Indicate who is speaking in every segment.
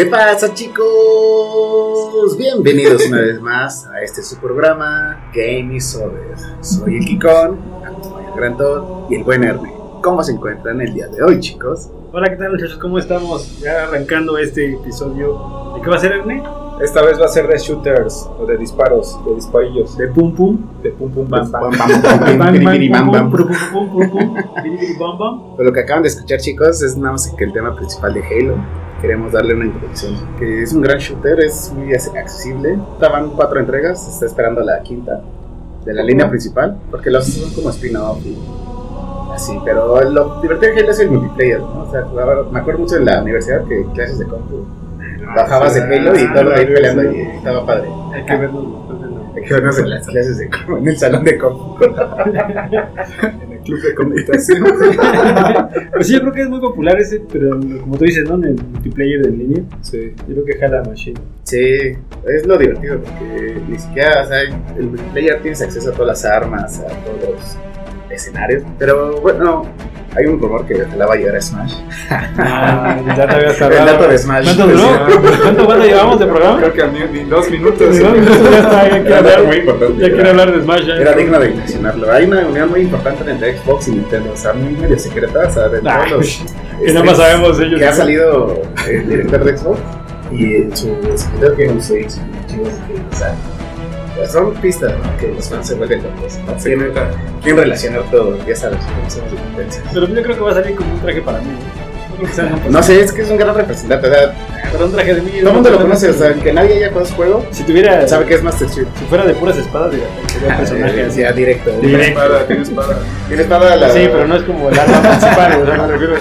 Speaker 1: ¿Qué pasa chicos? Bienvenidos una vez más a este su programa Game is Over. Soy el Kikón, el Gran Todd y el buen Erne. ¿Cómo se encuentran el día de hoy chicos?
Speaker 2: Hola, ¿qué tal muchachos? ¿Cómo estamos? Ya arrancando este episodio. ¿De qué va a ser, Erne?
Speaker 3: Esta vez va a ser de shooters o de disparos, de disparillos,
Speaker 2: De pum pum.
Speaker 3: de pum pum bam bam.
Speaker 1: Bam, bam, bam,
Speaker 2: Bam, bam,
Speaker 1: biribiri, bam,
Speaker 2: pum,
Speaker 1: bam.
Speaker 2: pum, pum, pum, pum, pum, biribiri, bam, bam.
Speaker 1: Pues lo que acaban de escuchar chicos es nada más que el tema principal de Halo. Queremos darle una introducción. Que es un gran shooter, es muy ac- accesible. Estaban cuatro entregas, se está esperando la quinta de la línea principal, porque los son como spin-off y así. Pero lo divertido Halo es el multiplayer, ¿no? O sea, jugaba- me acuerdo mucho en la universidad que clases de compu. Bajabas de Halo y todo ahí peleando y estaba padre.
Speaker 2: Hay que
Speaker 1: Hay que vernos en las clases de compu, en el salón de compu.
Speaker 3: El club de computación.
Speaker 2: Pues sí, yo creo que es muy popular ese, pero como tú dices, ¿no? En el multiplayer en línea,
Speaker 3: Sí.
Speaker 2: yo creo que jala machine.
Speaker 1: Sí, es lo divertido porque ni siquiera, o sea, el multiplayer tienes acceso a todas las armas, a todos los escenarios. Pero bueno, hay un rumor que ojalá va a llegar a Smash.
Speaker 2: Ah, ya te habías
Speaker 1: El
Speaker 2: tardado.
Speaker 1: dato de Smash.
Speaker 2: ¿Cuánto duró? ¿Cuánto, cuánto llevamos de programa?
Speaker 3: Creo que a mí ni dos minutos.
Speaker 2: Sí, ¿no? Ya está, ya quiere
Speaker 1: Era
Speaker 2: hablar,
Speaker 1: muy importante.
Speaker 2: ya quiere hablar de Smash. Ya.
Speaker 1: Era digno de mencionarlo. Hay una unión muy importante entre Xbox y Nintendo, o sea, muy medio secreta, o sea, de
Speaker 2: Ah,
Speaker 1: todos los.
Speaker 2: que nada más sabemos ellos.
Speaker 1: Que ha salido el director de Xbox y en su escritor que un Switch, chicos, que, o sea, son pistas ¿no? que los fans se vuelven locos. ¿no? Tienen, tienen relacionar todo, ya sabes, cómo son las competencias.
Speaker 2: Pero yo creo que va a salir como un traje para mí. ¿no? Una
Speaker 1: No sé, es que es un gran representante. O sea,
Speaker 2: Pero un traje de mí.
Speaker 1: todo el mundo lo conoce, o sea, que nadie haya jugado su juego,
Speaker 2: Si tuviera.
Speaker 1: sabe que es Master Chief.
Speaker 2: Si fuera de puras espadas, diría, sería un personaje así.
Speaker 1: Ya directo.
Speaker 2: Sí.
Speaker 3: Tiene
Speaker 2: Directo.
Speaker 3: espada, tiene espada.
Speaker 1: Tiene espada la.
Speaker 2: Sí, pero no es como el arma principal, o sea, me refiero.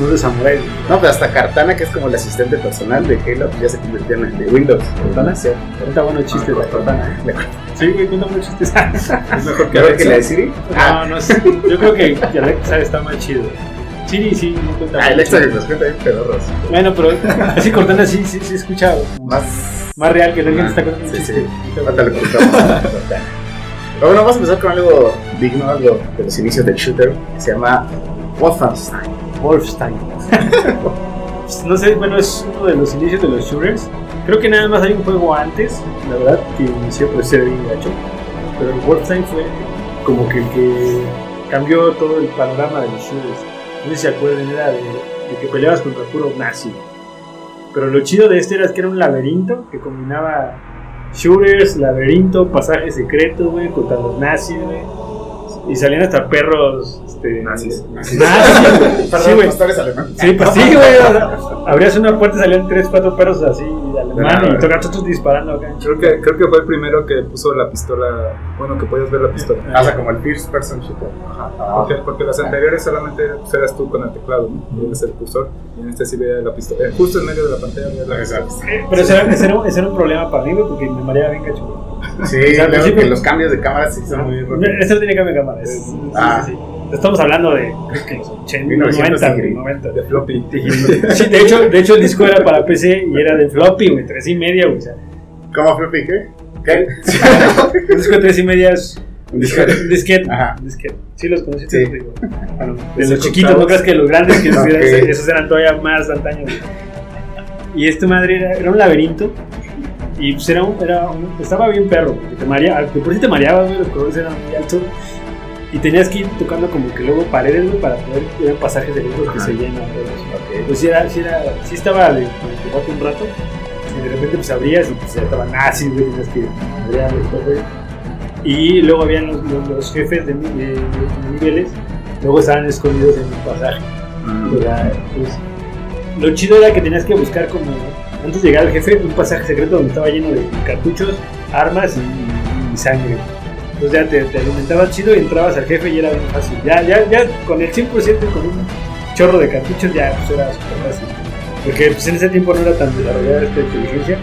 Speaker 2: No de samurai.
Speaker 1: No, pero hasta Cartana, que es como el asistente personal de Halo, ya se convirtió en el de Windows.
Speaker 2: ¿Cortana?
Speaker 1: Sí.
Speaker 2: Cuenta buenos chistes de Cortana. Sí, güey, cuenta buenos chistes.
Speaker 3: Es mejor que
Speaker 1: ¿Mejor que la de
Speaker 3: Alexa.
Speaker 1: Siri?
Speaker 2: No, no sé. Yo creo que Alexa está más chido. Siri sí, no cuenta.
Speaker 1: Ah, extra de los cuenta bien pedorros.
Speaker 2: Bueno, pero así Cortana sí, sí, sí escucha
Speaker 1: Más.
Speaker 2: más real que la
Speaker 1: Ah,
Speaker 2: está contando un
Speaker 1: sí,
Speaker 2: chiste.
Speaker 1: sí. Contamos. Pero bueno, vamos a empezar con algo digno, algo de los inicios del shooter, que se llama Wolfenstein.
Speaker 2: Wolfstein. No sé, bueno, es uno de los inicios de los shooters. Creo que nada más hay un juego antes, la verdad, que inició por ser bien gacho. Pero el Wolfenstein fue como que el que cambió todo el panorama de los shooters. No sé si se acuerdan, era de, de que peleabas contra puro nazi. Pero lo chido de este era que era un laberinto que combinaba shooters, laberinto, pasaje secreto, güey, contra los nazis, güey. Y salían hasta perros, este...
Speaker 3: Nazis.
Speaker 2: Nazis.
Speaker 1: Perdón,
Speaker 2: Sí, güey.
Speaker 1: pastores alemanes.
Speaker 2: Sí, pues sí, güey. abrías una puerta y salían tres, cuatro perros así alemanes
Speaker 3: Ah,
Speaker 2: y todos todos disparando acá.
Speaker 3: Creo que, creo que fue el primero que puso la pistola. Bueno, que podías ver la pistola.
Speaker 1: Ah, o sea, como el first person shooter.
Speaker 3: Ajá. Porque, porque las anteriores solamente pues, eras tú con el teclado, ¿no? Y eres el cursor. Y en este sí veía la pistola. Eh, Justo en medio de la pantalla veía la pistola.
Speaker 2: Eh, Pero ese era, ese, era, ese era un problema para mí, porque me mareaba bien cacho.
Speaker 1: Sí,
Speaker 2: O sea, principio-
Speaker 1: que los cambios de cámara sí son muy rápidos.
Speaker 2: Este no tiene cambio de cámara. es- sí,
Speaker 1: Ah.
Speaker 2: sí, sí. Estamos hablando de creo que los 80,
Speaker 1: 1900
Speaker 2: 90,
Speaker 1: y-
Speaker 2: 90.
Speaker 3: De floppy.
Speaker 2: Sí, de hecho, de hecho el disco era para PC y era de floppy, güey, tres y media, güey.
Speaker 1: ¿Cómo Pique? ¿Qué?
Speaker 2: un disco de tres y media es
Speaker 1: Un disco.
Speaker 2: un disquete.
Speaker 1: Ajá.
Speaker 2: un disquete. Sí, los conocí.
Speaker 1: Sí.
Speaker 2: Digo, bueno, de los chiquitos, no creas que los grandes, que
Speaker 1: Ok.
Speaker 2: esos, esos eran todavía más antaños. Y este madre era, era un laberinto. Y pues era un, era un- estaba bien perro, porque te mareaba, de por sí te mareabas, güey, los colores eran muy altos. Y tenías que ir tocando como que luego paredes, para poder, eran pasajes de libros que se llenan. güey.
Speaker 1: Ok.
Speaker 2: Pues sí, era, sí, era, sí estaba de, de un rato. Y de repente pues abrías y pues ya estaban nazis, güey, tenías que abrir y todo, güey. Y luego habían los, los- los jefes de, de- niveles, luego estaban escondidos en un pasaje.
Speaker 1: Mm.
Speaker 2: Pues, lo chido era que tenías que buscar como, antes de llegar al jefe, un pasaje secreto donde estaba lleno de cartuchos, armas y, y sangre. Entonces ya te, te alimentabas chido y entrabas al jefe y era bien fácil. Ya, ya, ya con el 100% y con un chorro de cartuchos ya pues, era súper fácil. Porque pues, en ese tiempo no era tan desarrollada esta inteligencia.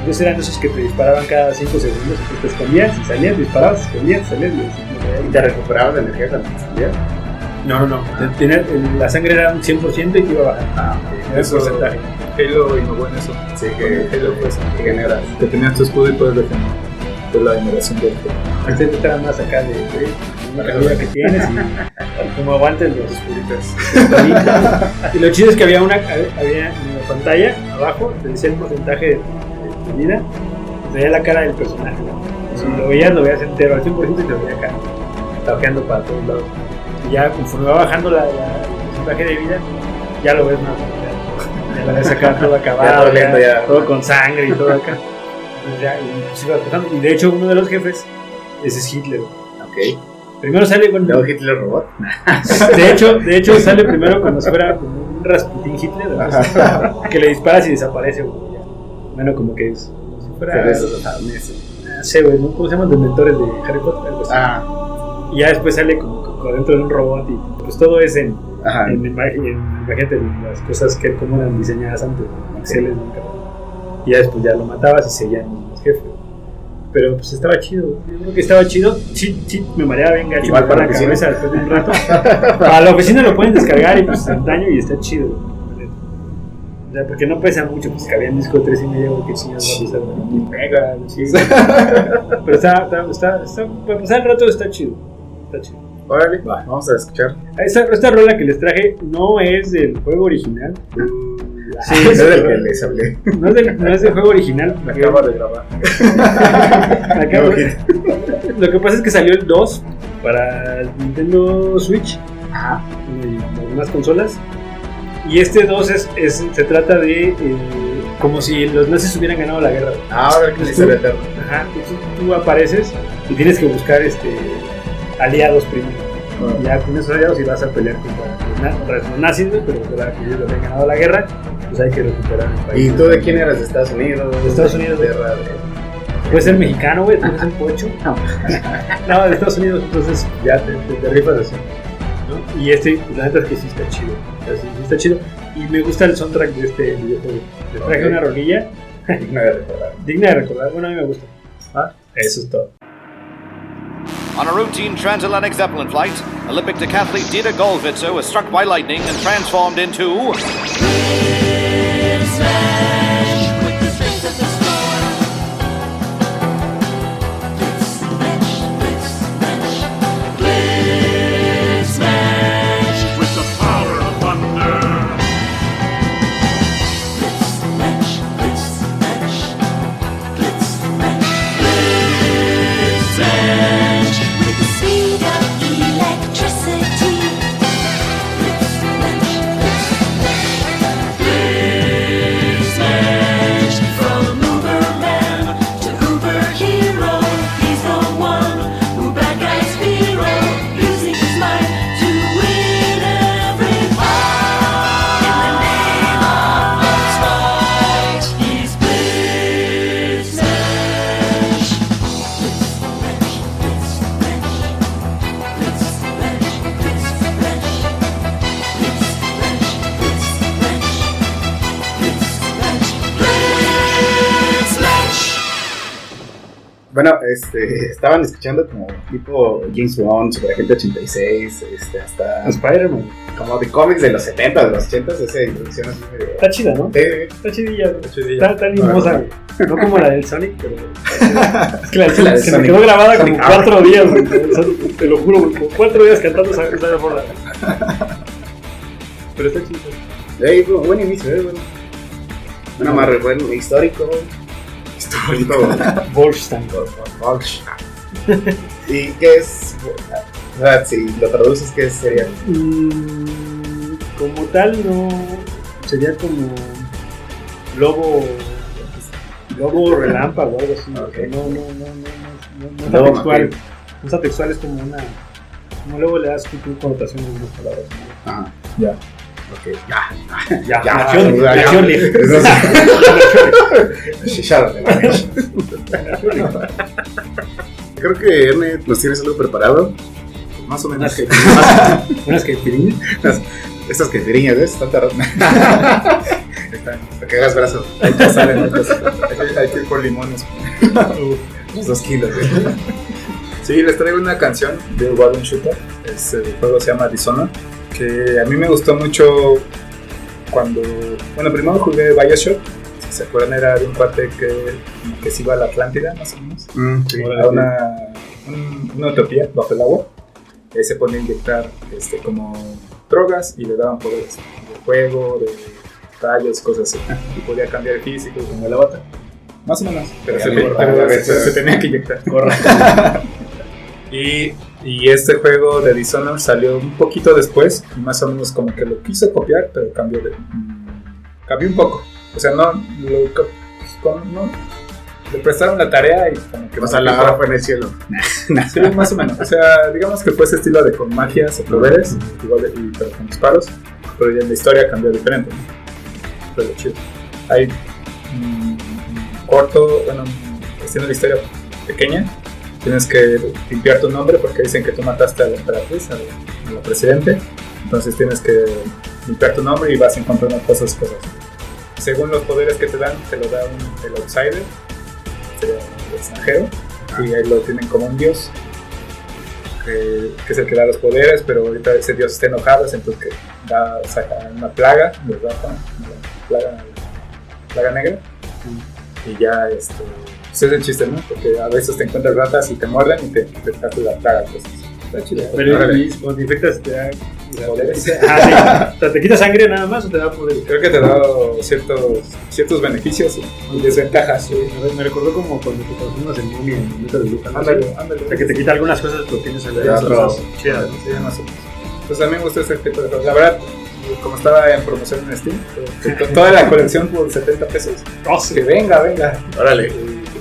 Speaker 2: Entonces eran esos que te disparaban cada 5 segundos. Entonces te escondías y salías, disparabas, escondías, salías y así.
Speaker 1: ¿Y te recuperabas la energía cuando salías?
Speaker 2: No, no, no. Te- tenía- el- la sangre era un 100% y te iba bajando.
Speaker 1: Ah,
Speaker 2: Era el
Speaker 3: Eso-
Speaker 2: porcentaje.
Speaker 3: Halo innovó en eso.
Speaker 1: Sí, que
Speaker 3: Halo fue eso.
Speaker 1: que generas.
Speaker 3: Que tenías tu escudo y puedes defender. La innovación del.
Speaker 2: Este te da más acá de, una carrera que tienes y como aguantes los
Speaker 1: Oscuritas.
Speaker 2: Y lo chido es que había una había en la pantalla, abajo, te decía el porcentaje de, vida, te veía la cara del personaje. ¿no? Si lo veías, lo veías entero al 100% y te veía acá, tapeando para todos lados. Y ya conforme va bajando la, la- el porcentaje de vida, ya lo ves más. Ya, ya lo ves acá todo acabado,
Speaker 1: Ya todo lento,
Speaker 2: ya,
Speaker 1: ya.
Speaker 2: todo con sangre y todo acá. Y, pues, de hecho, uno de los jefes, ese es Hitler.
Speaker 1: Ok.
Speaker 2: Primero sale con.
Speaker 1: Luego Hitler robot.
Speaker 2: De hecho, de hecho sale primero cuando si fuera como un Rasputín Hitler, ¿no? que le disparas y desaparece, güey. Bueno, como que es. como si fuera.
Speaker 1: Japoneses.
Speaker 2: No sé, güey. ¿Cómo se llaman los mentores de Harry Potter? Algo así.
Speaker 1: Ah,
Speaker 2: Y ya después sale como, como dentro de un robot y pues todo es en.
Speaker 1: ajá.
Speaker 2: en, imag- en- las cosas que como eran diseñadas antes, ¿no? en Excel, nunca. Y ya después ya lo matabas y seguían los jefes. Pero pues estaba chido, yo creo que estaba chido. Sí, sí, me mareaba bien gacho.
Speaker 1: Igual para
Speaker 2: la
Speaker 1: oficina.
Speaker 2: cabeza después de un rato. Para la oficina lo pueden descargar y pues instantáneo y está chido. O sea, porque no pesa mucho, pues cabía en disco de 3 y medio, que chingados va a pesar, pega, sí. Pero está, está, está, está, para pasar el rato está chido. Está chido.
Speaker 1: Órale, vamos a escuchar.
Speaker 2: Esta, esta rola que les traje no es del juego original. Sí,
Speaker 1: es del que les hablé.
Speaker 2: No es del, no es del juego original.
Speaker 3: Me acaba de grabar.
Speaker 2: Acabo- Lo que pasa es que salió el 2 para el Nintendo Switch
Speaker 1: Ajá.
Speaker 2: y algunas consolas. Y este 2 es, es- se trata de eh, como si los nazis hubieran ganado la guerra.
Speaker 1: Ahora que hice eterno.
Speaker 2: Ajá, tú, tú apareces y tienes que buscar este aliados primero. Ya con esos aliados y vas a pelear contra los, na- contra los nazis, pero para que ellos habían ganado la guerra, pues hay que recuperar el país.
Speaker 1: ¿Y tú de quién eras? ¿De Estados Unidos?
Speaker 2: De Estados Unidos,
Speaker 1: De,
Speaker 2: güey.
Speaker 1: de,
Speaker 2: Puedes ser mexicano, güey, tú eres un pocho. No, de Estados Unidos, entonces ya te, te, te rifas así. ¿no? Y este, pues, la neta es que sí está chido. Sí, sí está chido. Y me gusta el soundtrack de este videojuego. Le traje
Speaker 1: Ok.
Speaker 2: una rolilla
Speaker 1: digna de recordar.
Speaker 2: digna de recordar. Bueno, a mí me gusta. Ah, Eso es todo.
Speaker 4: On a routine transatlantic Zeppelin flight, Olympic decathlete Dieter Goldwitzer was struck by lightning and transformed into.
Speaker 1: Bueno, este, estaban escuchando como tipo James Bond, Super Agente 86, este, hasta
Speaker 2: Spider-Man.
Speaker 1: como de cómics de los 70, de los 80, esa introducción así medio...
Speaker 2: Está chida, ¿no?
Speaker 1: Sí,
Speaker 2: Está chidilla, güey.
Speaker 3: chidilla.
Speaker 2: Está, está limosa. No como la del Sonic, pero. Es que la del Sonic se me quedó grabada
Speaker 1: Sonic
Speaker 2: como
Speaker 1: Hour.
Speaker 2: cuatro días, güey. Te lo juro, güey. Como cuatro días cantando esa, esa rola. Pero está chido.
Speaker 1: Ey, bu- buen inicio, eh, bueno. Un amarre bueno, histórico. Histórico.
Speaker 2: Wolfstein.
Speaker 1: ¿Y qué es? Sea, si lo traduces, ¿qué sería?
Speaker 2: Mm, como tal, no. Sería como. Lobo. Lobo relámpago o algo así.
Speaker 1: Ok.
Speaker 2: o sea, No, no, no, no. No, no, no
Speaker 1: Lobo
Speaker 2: está textual. No está textual, es como una. Como luego le das tu tu connotación a unas palabras. ¿no?
Speaker 1: Ajá.
Speaker 3: Ya.
Speaker 1: Ok, ya.
Speaker 2: Ya,
Speaker 1: Ya,
Speaker 2: Nación,
Speaker 1: ya, ya.
Speaker 2: Nación,
Speaker 1: Creo que Erne nos tienes algo preparado.
Speaker 3: Más o menos.
Speaker 2: Unas que pidín.
Speaker 1: Estas que tiriñas, ¿ves? Están tardando. Están. Te cagas brazo.
Speaker 3: Ahí te salen. Hay que- hay que ir por limones.
Speaker 1: Los dos kilos, ¿eh?
Speaker 3: Sí, les traigo una canción de Wagon Shooter. Es, el juego se llama Dishonored. Que a mí me gustó mucho cuando. Bueno, primero jugué Bioshock. Si se acuerdan, era de un cuate que, que se iba a la Atlántida, más o menos.
Speaker 1: Mm, sí.
Speaker 3: a una, un- una utopía bajo el agua. Ahí se pone a inyectar este, como drogas y le daban poderes de fuego, de rayos, cosas así. Y podía cambiar el físico como el avatar. Más o menos. Pero, se,
Speaker 1: la
Speaker 3: se- se tenía que inyectar. y, y este juego de Dishonored salió un poquito después. Y más o menos como que lo quiso copiar, pero cambió de. mm, cambió un poco. O sea, no. Lo, no le prestaron la tarea y como que
Speaker 1: O sea, la hora fue en el cielo.
Speaker 3: Sí, más o menos. O sea, digamos que fue ese estilo de con magias o poderes, igual de- y, pero con disparos, pero ya la historia cambió diferente. lo chido. Hay mm, un corto, bueno, haciendo la historia pequeña, tienes que limpiar tu nombre porque dicen que tú mataste a la emperatriz, a la, a la presidente, entonces tienes que limpiar tu nombre y vas encontrando cosas, cosas. Según los poderes que te dan, te lo da un, el outsider, sería el extranjero, y ahí lo tienen como un dios que, que es el que da los poderes pero ahorita ese dios está enojado entonces que da, saca una plaga rata una plaga, plaga negra y ya este ese es el chiste ¿no? porque a veces te encuentras ratas y te muerden y te, te la plaga pues, está chido
Speaker 2: Pero
Speaker 3: Órale.
Speaker 2: y cuando te infectas te da.
Speaker 3: Poderes.
Speaker 2: Ah, sí. ¿te quita sangre nada más o te da poder?
Speaker 3: creo que te da ciertos ciertos beneficios y desventajas sí.
Speaker 2: A ver, me recordó como cuando te transformas en momia en Metal Slug. algo así.
Speaker 3: ándale ándale
Speaker 2: O sea, que te quita algunas cosas, pero tienes el
Speaker 1: pero-
Speaker 2: chidas, ¿no?
Speaker 3: Sí, más o menos. Pues a mí me gusta ese tipo de juegos. La verdad, como estaba en promoción en Steam, to- toda la colección por 70 pesos.
Speaker 2: Oh, sí.
Speaker 3: Que venga, venga.
Speaker 1: Órale.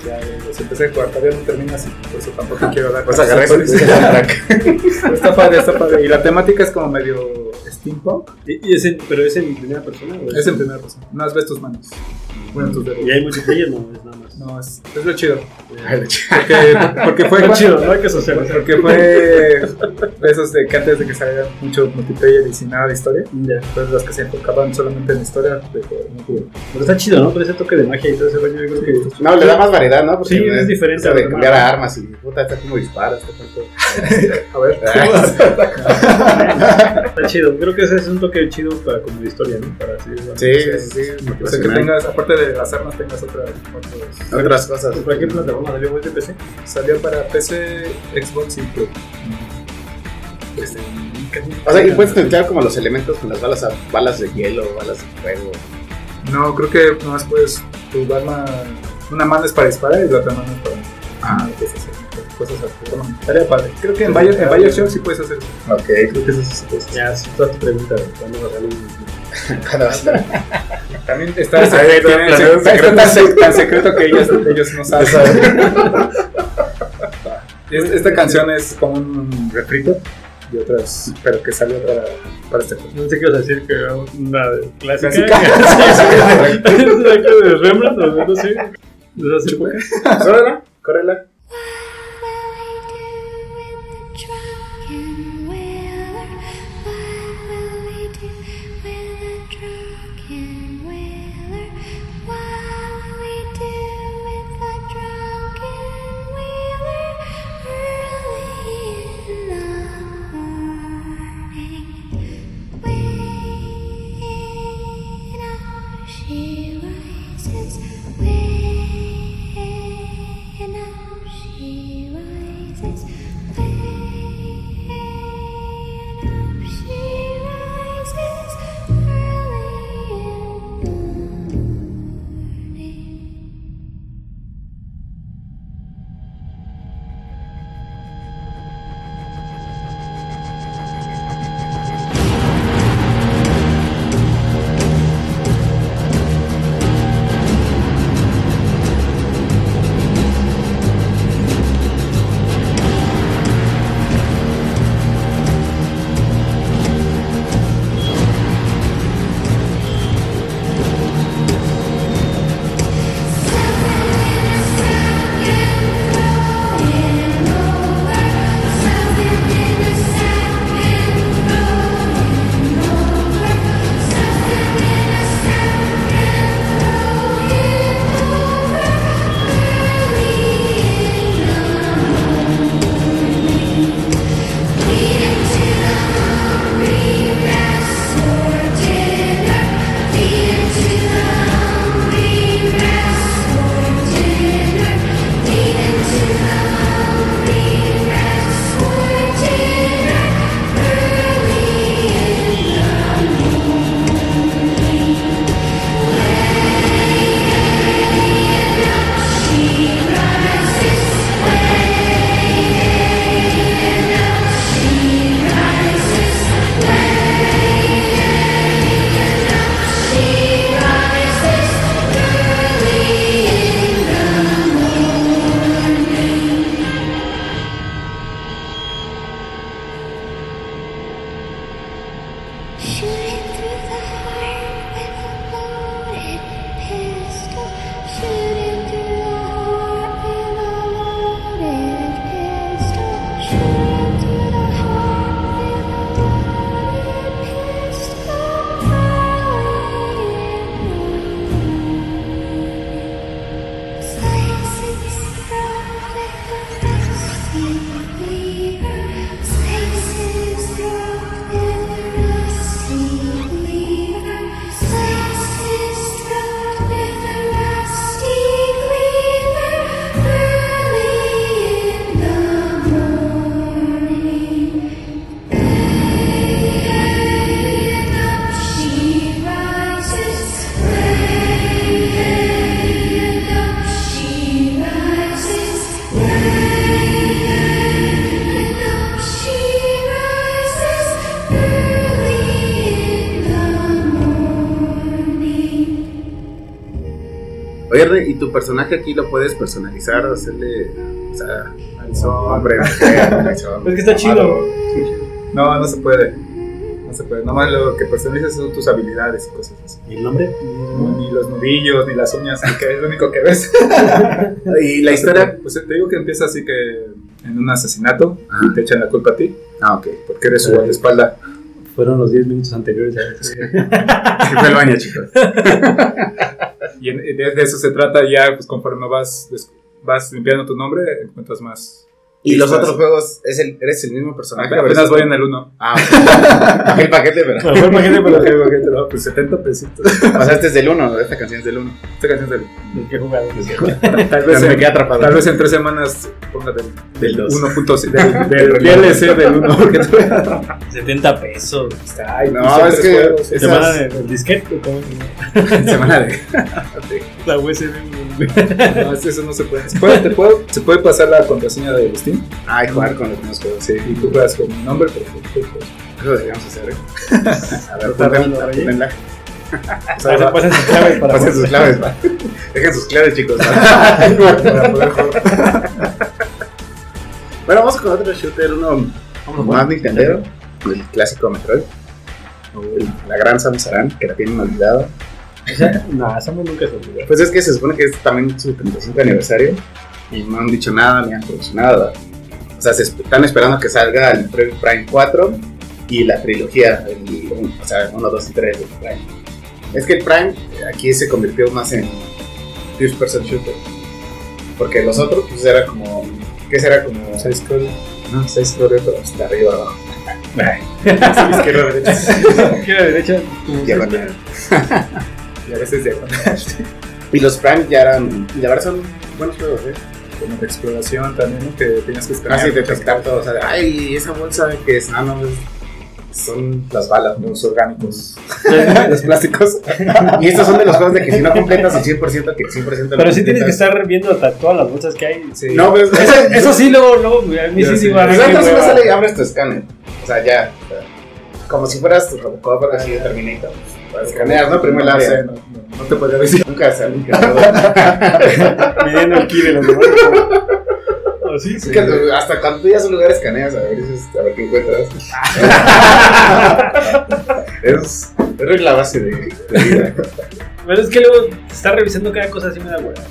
Speaker 3: Pues ya los empecé a jugar, todavía no termina así, por eso tampoco quiero dar
Speaker 1: Pues agarré
Speaker 3: Está padre, está padre. Y la temática es como medio steampunk.
Speaker 2: ¿Y, y es en- ¿Pero es en primera persona? o
Speaker 3: Es en primera persona. No has ves tus manos. Bueno, tus dedos.
Speaker 2: ¿Y hay multiplayer? No, es nada más.
Speaker 3: No, es, es lo chido. Porque, porque fue
Speaker 2: Está chido, no hay que socializar.
Speaker 3: Porque fue de esos de que antes de que saliera mucho multiplayer y sin nada de historia.
Speaker 2: Ya.
Speaker 3: Entonces los que se enfocaban solamente en historia de.
Speaker 2: Pero está chido, ¿no? Con ese toque de magia y todo ese rollo, yo creo que.
Speaker 1: No, le da más variedad, ¿no? Porque
Speaker 2: Sí, es diferente
Speaker 1: de
Speaker 2: lo
Speaker 1: cambiar a armas y puta, está como dispara, está tanto.
Speaker 3: A ver.
Speaker 2: Está chido. Creo que ese es un toque chido para como de historia, ¿no? Para así.
Speaker 1: Sí, sí, sí.
Speaker 3: O sea, que tengas, aparte de las armas, tengas otra, otros.
Speaker 1: Otras cosas.
Speaker 2: ¿Por cualquier plataforma salió de PC?
Speaker 3: Salió para PC, Xbox y Play. Este,
Speaker 1: O sea, y puedes mezclar como los elementos con las balas, a- balas de hielo, balas de fuego.
Speaker 3: no, creo que nomás puedes tu arma. Una mano es para disparar y la otra mano es para. Ah, cosas así. Cosas así. Bueno, estaría padre. Creo que en Bio- en Bioshock sí puedes hacer eso.
Speaker 1: Ok.
Speaker 3: Creo que eso sí se puede hacer.
Speaker 2: Ya, si toda tu pregunta, ¿cuándo va a salir?
Speaker 3: También está,
Speaker 1: Pues ahí
Speaker 3: tiene-
Speaker 1: todo
Speaker 3: está- está
Speaker 1: secreto.
Speaker 3: tan, tan secreto que ellos, ellos no saben. Es- Esta canción es como un refrito y otras, pero que salió para, para este juego.
Speaker 2: No sé qué ibas a decir que una clásica.
Speaker 3: Clásica.
Speaker 2: Sí, sí. Es de Rembrandt, no sé. De esas épocas.
Speaker 1: Córrela, córrela. ¿Y tu personaje aquí lo puedes personalizar? Hacerle. O sea,
Speaker 3: Al son.
Speaker 1: hombre,
Speaker 2: Es que está chido.
Speaker 3: No, no se puede. No se puede. Nomás lo que personalizas son tus habilidades y cosas así.
Speaker 2: ¿Y el nombre?
Speaker 3: No, Ni los nudillos, ni las uñas, que es lo único que ves.
Speaker 1: ¿Y la historia?
Speaker 3: Pues te digo que empieza así que en un asesinato
Speaker 1: Ajá.
Speaker 3: y te echan la culpa a ti
Speaker 1: Ah, ok.
Speaker 3: porque eres su guardaespaldas.
Speaker 2: Fueron los 10 minutos anteriores. a
Speaker 1: Sí fue el baño, chicos.
Speaker 3: Y en, de, de, eso se trata ya, pues conforme vas, vas limpiando tu nombre, encuentras más.
Speaker 1: ¿Y, y
Speaker 3: los
Speaker 1: otros juegos, es el, eres el mismo personaje?
Speaker 3: Apenas voy en el 1.
Speaker 1: Ah, ok. el paquete, pero.
Speaker 2: Fue el paquete,
Speaker 3: pero el paquete, no, pues 70 pesitos.
Speaker 1: O sea, este es del 1, esta canción es del 1.
Speaker 3: Esta canción es del
Speaker 2: 1. Nunca he jugado.
Speaker 3: tal, vez en, tal vez en tres semanas ponga del,
Speaker 1: del
Speaker 3: 1.6 del, del, DLC del 1 porque te
Speaker 2: 70 pesos.
Speaker 3: Ay,
Speaker 1: no, es que esas...
Speaker 2: semana de el disquete ¿Cómo?
Speaker 1: semana de
Speaker 2: la USB.
Speaker 3: no, eso no se puede. ¿Se puede, te puedo, ¿Se puede pasar la contraseña de Steam?
Speaker 1: Ay, jugar con los mismos juegos. Sí,
Speaker 3: y tú juegas con mi nombre, pero
Speaker 1: eso deberíamos hacer. ¿eh? A ver,
Speaker 2: ponla
Speaker 1: ponganla.
Speaker 2: Pasen, pasen sus claves para
Speaker 1: Pasen sus claves, va. Dejen sus claves, chicos. va.
Speaker 3: Para poder jugar.
Speaker 1: Bueno, vamos con otro shooter, uno más Nintendero, el clásico Metroid. El- La gran Samus Aran, que la tienen olvidada.
Speaker 2: No, Samus nunca se olvidó.
Speaker 1: Pues es que se supone que es también su 35 aniversario y no han dicho nada ni han promocionado nada. O sea, se están esperando que salga el Metroid Prime 4 y la trilogía, el, o sea, 1, 2 y 3 del Prime. Es que el Prime aquí se convirtió más en first person shooter. Porque los otros, pues era como. ¿Qué será? Como.
Speaker 3: Seis scroll.
Speaker 1: No, 6 scroller, pero de arriba abajo.
Speaker 3: Izquierda, derecha.
Speaker 2: Izquierda, derecha.
Speaker 1: Diagonal.
Speaker 3: Y a veces de
Speaker 1: Y los Prime ya eran. Y verdad son buenos juegos, ¿eh?
Speaker 3: como de exploración también, ¿no? Que tenías que escanear.
Speaker 1: Casi de pescar todo. O sea, ay, esa bolsa que es. Ah, no, es- son las balas, ¿no?
Speaker 3: Los orgánicos.
Speaker 1: los plásticos. y estos son de los juegos de que si no completas el 100%, que el 100% lo
Speaker 2: Pero sí tienes que estar viendo hasta todas las bolsas que hay.
Speaker 3: Sí.
Speaker 1: No, pues.
Speaker 2: Eso, eso sí, luego, luego, güey, a mí sí a ver
Speaker 1: Pues entonces no sale y abres tu escáner. O sea, ya. o sea, como si fueras tu Robocop así de Terminator. Pues, escaneas, ¿no? Primero el
Speaker 3: No
Speaker 1: área.
Speaker 3: no, no, no te podría decir.
Speaker 1: Nunca sale.
Speaker 2: Midiendo el ki de los demás. Oh, sí, sí.
Speaker 1: Es que hasta cuando tú ya a un lugar escaneas, a ver, dices, a ver qué encuentras. es, es la base de, de vida.
Speaker 2: Pero es que luego estar revisando cada cosa así me da hueva.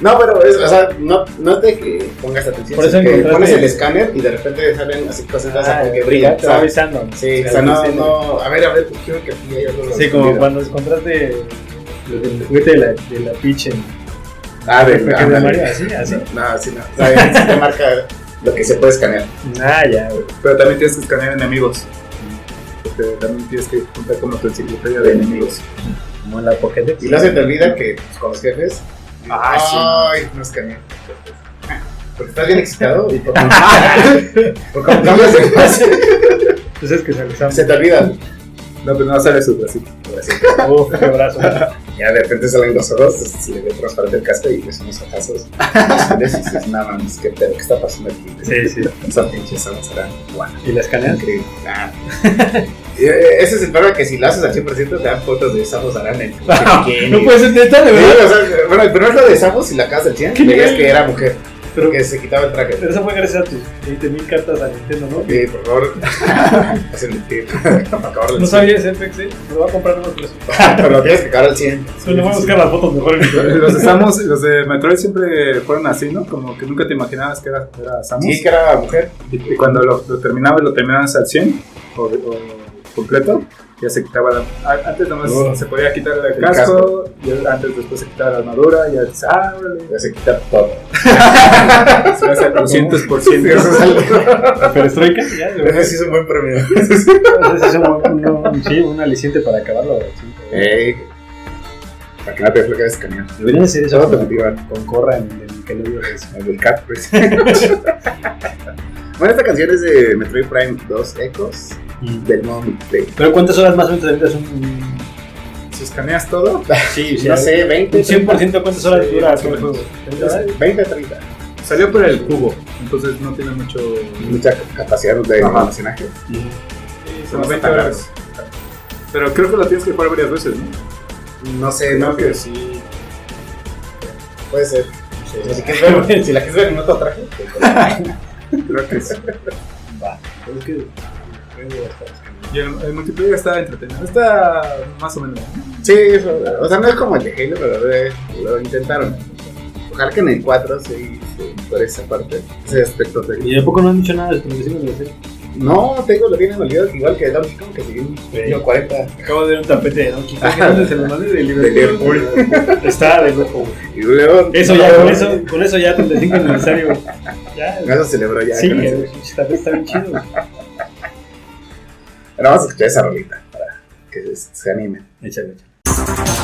Speaker 1: No, pero es, o sea, no, no es de que pongas atención,
Speaker 2: Por eso
Speaker 1: que pones el escáner y de repente salen así cositas
Speaker 2: Ah,
Speaker 1: que brillan.
Speaker 2: te va avisando.
Speaker 1: Sí, o sea, no, no, a ver, a ver, quiero que aquí hay algo
Speaker 2: Sí, como cuando encontraste el juguete de la, de la en
Speaker 1: Ah, de,
Speaker 2: paquete de. Mario, así, así.
Speaker 1: No, así no. O sea, sí te marca lo que se puede escanear.
Speaker 2: Ah, ya, güey.
Speaker 3: Pero también tienes que escanear enemigos. Porque también tienes que contar como tu enciclopedia de enemigos.
Speaker 2: Como en la Pokédex.
Speaker 1: Y luego se te olvida que pues, con los jefes.
Speaker 2: Ah, sí.
Speaker 1: Ay, no escaneé. Porque estás bien excitado y por como cambias de fase,
Speaker 2: Entonces que se les
Speaker 1: se te olvida.
Speaker 3: No, pero no sale su bracito.
Speaker 2: Uf, qué brazo.
Speaker 1: Ya de repente salen los ojos, se le ve transparente el casco y ves unos ojazos. Y dices, nada más, ¿qué, pedo? ¿qué está pasando aquí?
Speaker 2: Sí, sí.
Speaker 1: Esa pinche Samus será.
Speaker 2: ¿Y la escaneas?
Speaker 1: Increíble. Eh, Ese es el problema que si lo haces al 100% te dan fotos de Samus Aran en
Speaker 2: No puede ser neta, de verdad.
Speaker 1: bueno, el primero lo de Samus y la casa del 100
Speaker 2: ¿Qué
Speaker 1: veías que era mujer,
Speaker 2: Pero-
Speaker 1: que se quitaba el traje.
Speaker 2: Pero eso fue gracias a tus 20.000 cartas a Nintendo, ¿no?
Speaker 1: Sí, por favor. Hacen el
Speaker 2: No
Speaker 1: 100.
Speaker 2: sabía ese FX, ¿eh? Me lo voy a comprar por eso.
Speaker 1: Pero lo tienes que acabar al 100.
Speaker 2: Solo voy a buscar las fotos mejor.
Speaker 3: Los de, Samus, los de Metroid siempre fueron así, ¿no? Como que nunca te imaginabas que era, era Samus.
Speaker 1: Sí, que era mujer.
Speaker 3: Y, y cuando lo, lo terminabas, lo terminabas al 100 o, o completo, ya se quitaba la. Antes nomás
Speaker 1: Oh.
Speaker 3: se podía quitar el,
Speaker 1: El
Speaker 3: casco, y antes después se quitaba la armadura, y ya ah, órale.
Speaker 1: Ya se quita todo.
Speaker 3: Se hace al 200%.
Speaker 1: Sí, eso es algo.
Speaker 2: La perestroika, ya.
Speaker 1: Ese sí es un buen premio.
Speaker 2: Ese es un, un- sí, un aliciente para acabarlo. sí.
Speaker 1: Ey. Para que no te fleques escanear.
Speaker 2: Deberían hacer eso con, con Corra en el Nickelodeon. es-
Speaker 1: El del cat, pues. Bueno, esta canción es de Metroid Prime 2 Ecos del modo multiplayer.
Speaker 2: Pero ¿cuántas horas más o menos te avientas un...?
Speaker 3: Si escaneas todo,
Speaker 2: Sí,
Speaker 1: No sé, 20.
Speaker 2: Un 100% cuántas horas
Speaker 3: Sí,
Speaker 2: dura el juego. ¿30 horas?
Speaker 1: 20 30.
Speaker 3: salió por el cubo, entonces no tiene mucho.
Speaker 1: Mucha capacidad de
Speaker 3: Ajá.
Speaker 1: almacenaje.
Speaker 3: Sí,
Speaker 1: No
Speaker 3: son
Speaker 1: está
Speaker 3: 20
Speaker 1: tan
Speaker 3: horas. Pero creo que lo tienes que jugar varias veces, ¿no?
Speaker 1: No sé, no,
Speaker 3: Creo
Speaker 1: que
Speaker 3: que sí.
Speaker 1: Puede ser. Si la quieres ver en otro traje, pues,
Speaker 3: Creo que sí.
Speaker 2: Va. Es que el juego.
Speaker 3: Y el, el multiplayer está entretenido. Está más o menos. ¿no?
Speaker 1: Sí, eso, o sea, no es como el de Halo, pero eh, lo intentaron. Ojalá que en el 4 sí, sí por esa parte, ese aspecto técnico.
Speaker 2: ¿Y de poco no han dicho nada de 35 de la serie?
Speaker 1: No, tengo lo tienen olvidado, igual que Donkey Kong, que siguió un 40.
Speaker 2: Acabo de ver un tapete de Donkey Kong.
Speaker 1: Ajá.
Speaker 2: ¿Dónde se lo mandé? De Liverpool. Está de loco.
Speaker 1: Y luego.
Speaker 2: Eso ya, con eso, con eso ya 35 aniversario. Ya.
Speaker 1: Eso celebró ya.
Speaker 2: Sí, el tapete está bien chido.
Speaker 1: Ahora vamos a escuchar esa rolita para que se, se anime.
Speaker 2: Échale, échale.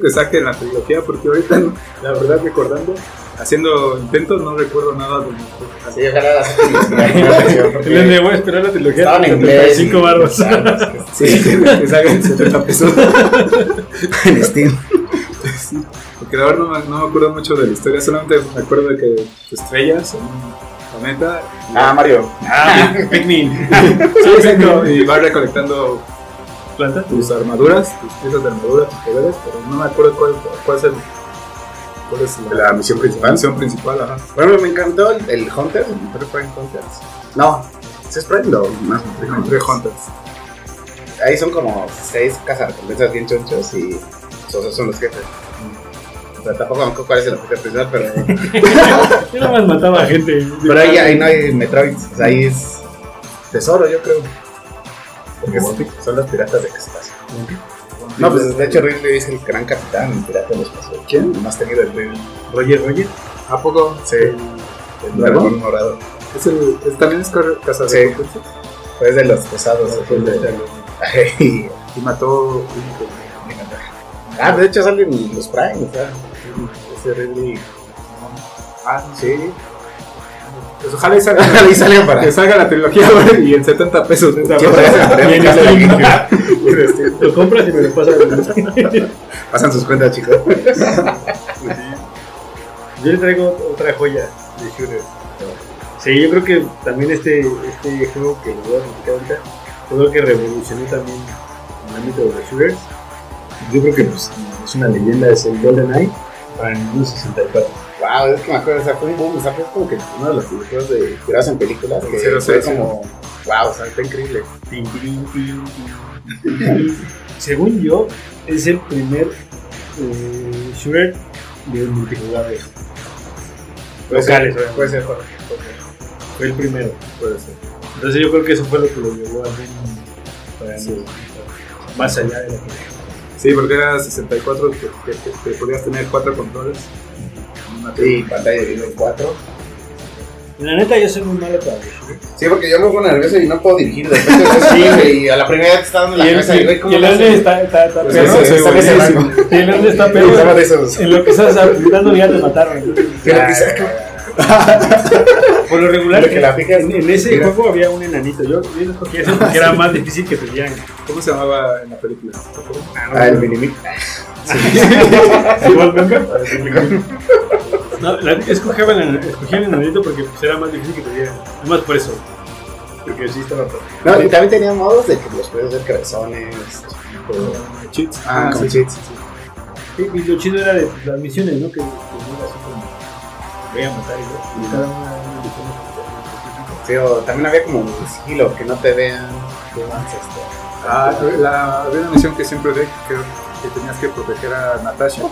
Speaker 3: Espero que saquen la trilogía porque ahorita, la verdad, recordando, haciendo intentos, no recuerdo nada de
Speaker 1: Así, ojalá la saquen en español, porque
Speaker 2: Le voy a esperar la trilogía.
Speaker 1: Estaban en inglés.
Speaker 2: 75
Speaker 1: y-
Speaker 2: barros.
Speaker 3: Sí, que salgan 70 pesos.
Speaker 1: en Steam.
Speaker 3: Sí, porque la verdad no, me- no me acuerdo mucho de la historia, solamente me acuerdo de que estrellas en un planeta.
Speaker 1: Ah, Mario.
Speaker 2: Ah, Pikmin.
Speaker 3: sí, exacto, y vas recolectando Tus armaduras, tus piezas de armadura, tus poderes, pero no me acuerdo cuál, cuál es el. ¿Cuál es la,
Speaker 1: La misión principal.
Speaker 3: misión principal? Ajá.
Speaker 1: Bueno, me encantó el, el Hunter, el Hunter Prime Hunters. No, ¿sí es Prime o más?
Speaker 3: Entre Hunters.
Speaker 1: Ahí son como seis cazarrecompensas bien chonchos y esos son los jefes. O sea, tampoco me acuerdo cuál es el objetivo principal, pero,
Speaker 2: Yo nada más mataba a gente.
Speaker 1: pero ahí, ahí no hay Metroid. O sea, ahí es tesoro, yo creo. Porque es- son los piratas de espacio. No, pues de hecho Ridley es el gran capitán, el pirata del espacio.
Speaker 3: ¿Quién?
Speaker 1: El más tenido el Ridley.
Speaker 2: Roger, Roger.
Speaker 3: ¿A poco?
Speaker 1: Sí, el dragón morado.
Speaker 3: ¿Es el, es, ¿También es casa
Speaker 1: Sí.
Speaker 3: de
Speaker 1: Fue de los pesados. el de- Ay,
Speaker 3: Y mató.
Speaker 1: Ah, de hecho salen los Prime, ese Ridley.
Speaker 3: Ah,
Speaker 1: Sí,
Speaker 3: Pues ojalá y salga,
Speaker 1: Ojalá y salga para-
Speaker 3: que salga la trilogía, y en 70 pesos.
Speaker 2: Steam, Lo compras y me lo pasas.
Speaker 1: Pasan sus cuentas, chicos.
Speaker 2: Yo le traigo otra joya de shooter. Sí, yo creo que también este, este juego que les voy a platicar ahorita fue lo que revolucionó también el ámbito de los shooters. Yo creo que pues, es una leyenda, es el GoldenEye para el Nintendo 64.
Speaker 1: Wow, es que me acuerdo, o sea, fue un boom, o sea, fue como que uno de los videojuegos de tirados en películas que
Speaker 3: Cero,
Speaker 1: fue
Speaker 3: cero,
Speaker 1: como, wow, o sea, está increíble.
Speaker 2: Según yo, es el primer eh, shooter de multijugadores.
Speaker 1: Puede
Speaker 2: Locales,
Speaker 1: ser, puede ser, Jorge.
Speaker 2: Fue el primero.
Speaker 3: Puede ser.
Speaker 2: Entonces yo creo que eso fue lo que lo llevó a para mí, más allá de la que
Speaker 3: Sí, porque era 64 que, que, que- que podías tener cuatro controles. Una
Speaker 1: Sí, pantalla de nivel 4.
Speaker 2: La neta yo soy muy malo para los shooters.
Speaker 1: Sí, porque yo me pongo nervioso y no puedo dirigir. De repente sí, y a la primera vez que está dando la
Speaker 2: Y
Speaker 1: cabeza y ¿cómo
Speaker 2: y el Andy está, está, está
Speaker 1: Pues
Speaker 2: perro.
Speaker 1: va.
Speaker 2: Y el Andy está perro. En lo que estás apretando ya te mataron.
Speaker 1: lo
Speaker 2: ya,
Speaker 1: que sea,
Speaker 2: Por lo regular,
Speaker 1: que la fijas-
Speaker 2: en, en ese
Speaker 1: Mira.
Speaker 2: juego había un enanito. Yo, yo escogí ese porque era más difícil que dieran.
Speaker 3: ¿Cómo se llamaba en la película?
Speaker 1: Ah, el minimic.
Speaker 2: Igual, venga. No, la neta escogía el, escogía el enanito porque pues, era más difícil que te dieran. Nomás por eso. Porque sí estaba perro.
Speaker 1: No, y también tenía modos de que los puedes hacer cabezones.
Speaker 3: O Cheats.
Speaker 1: Ah, con cheats.
Speaker 2: Sí, y lo chido era de las misiones, ¿no? Que, que no era así como voy a matar y yo. Y cada una.
Speaker 1: Sí, o también había como un sigilo, que no te vean. Que avanzas, esto.
Speaker 3: Ah, la, había una misión que siempre ve que, que tenías que proteger a Natasha.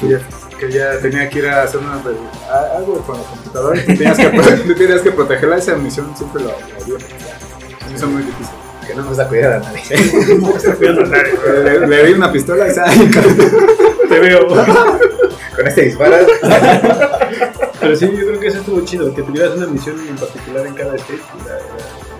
Speaker 3: Que ella tenía que ir a hacer una, a- algo con la computadora y tenías que, tú tenías que protegerla. Esa misión siempre la. Se me hizo muy difícil.
Speaker 1: Que no nos da cuidado a nadie.
Speaker 2: No está cuidando a nadie.
Speaker 3: Le, le di una pistola y se
Speaker 2: Te veo.
Speaker 1: Con este disparas.
Speaker 2: Pero sí, yo creo que eso estuvo chido. Que tuvieras una misión en particular en cada stage. y la- la-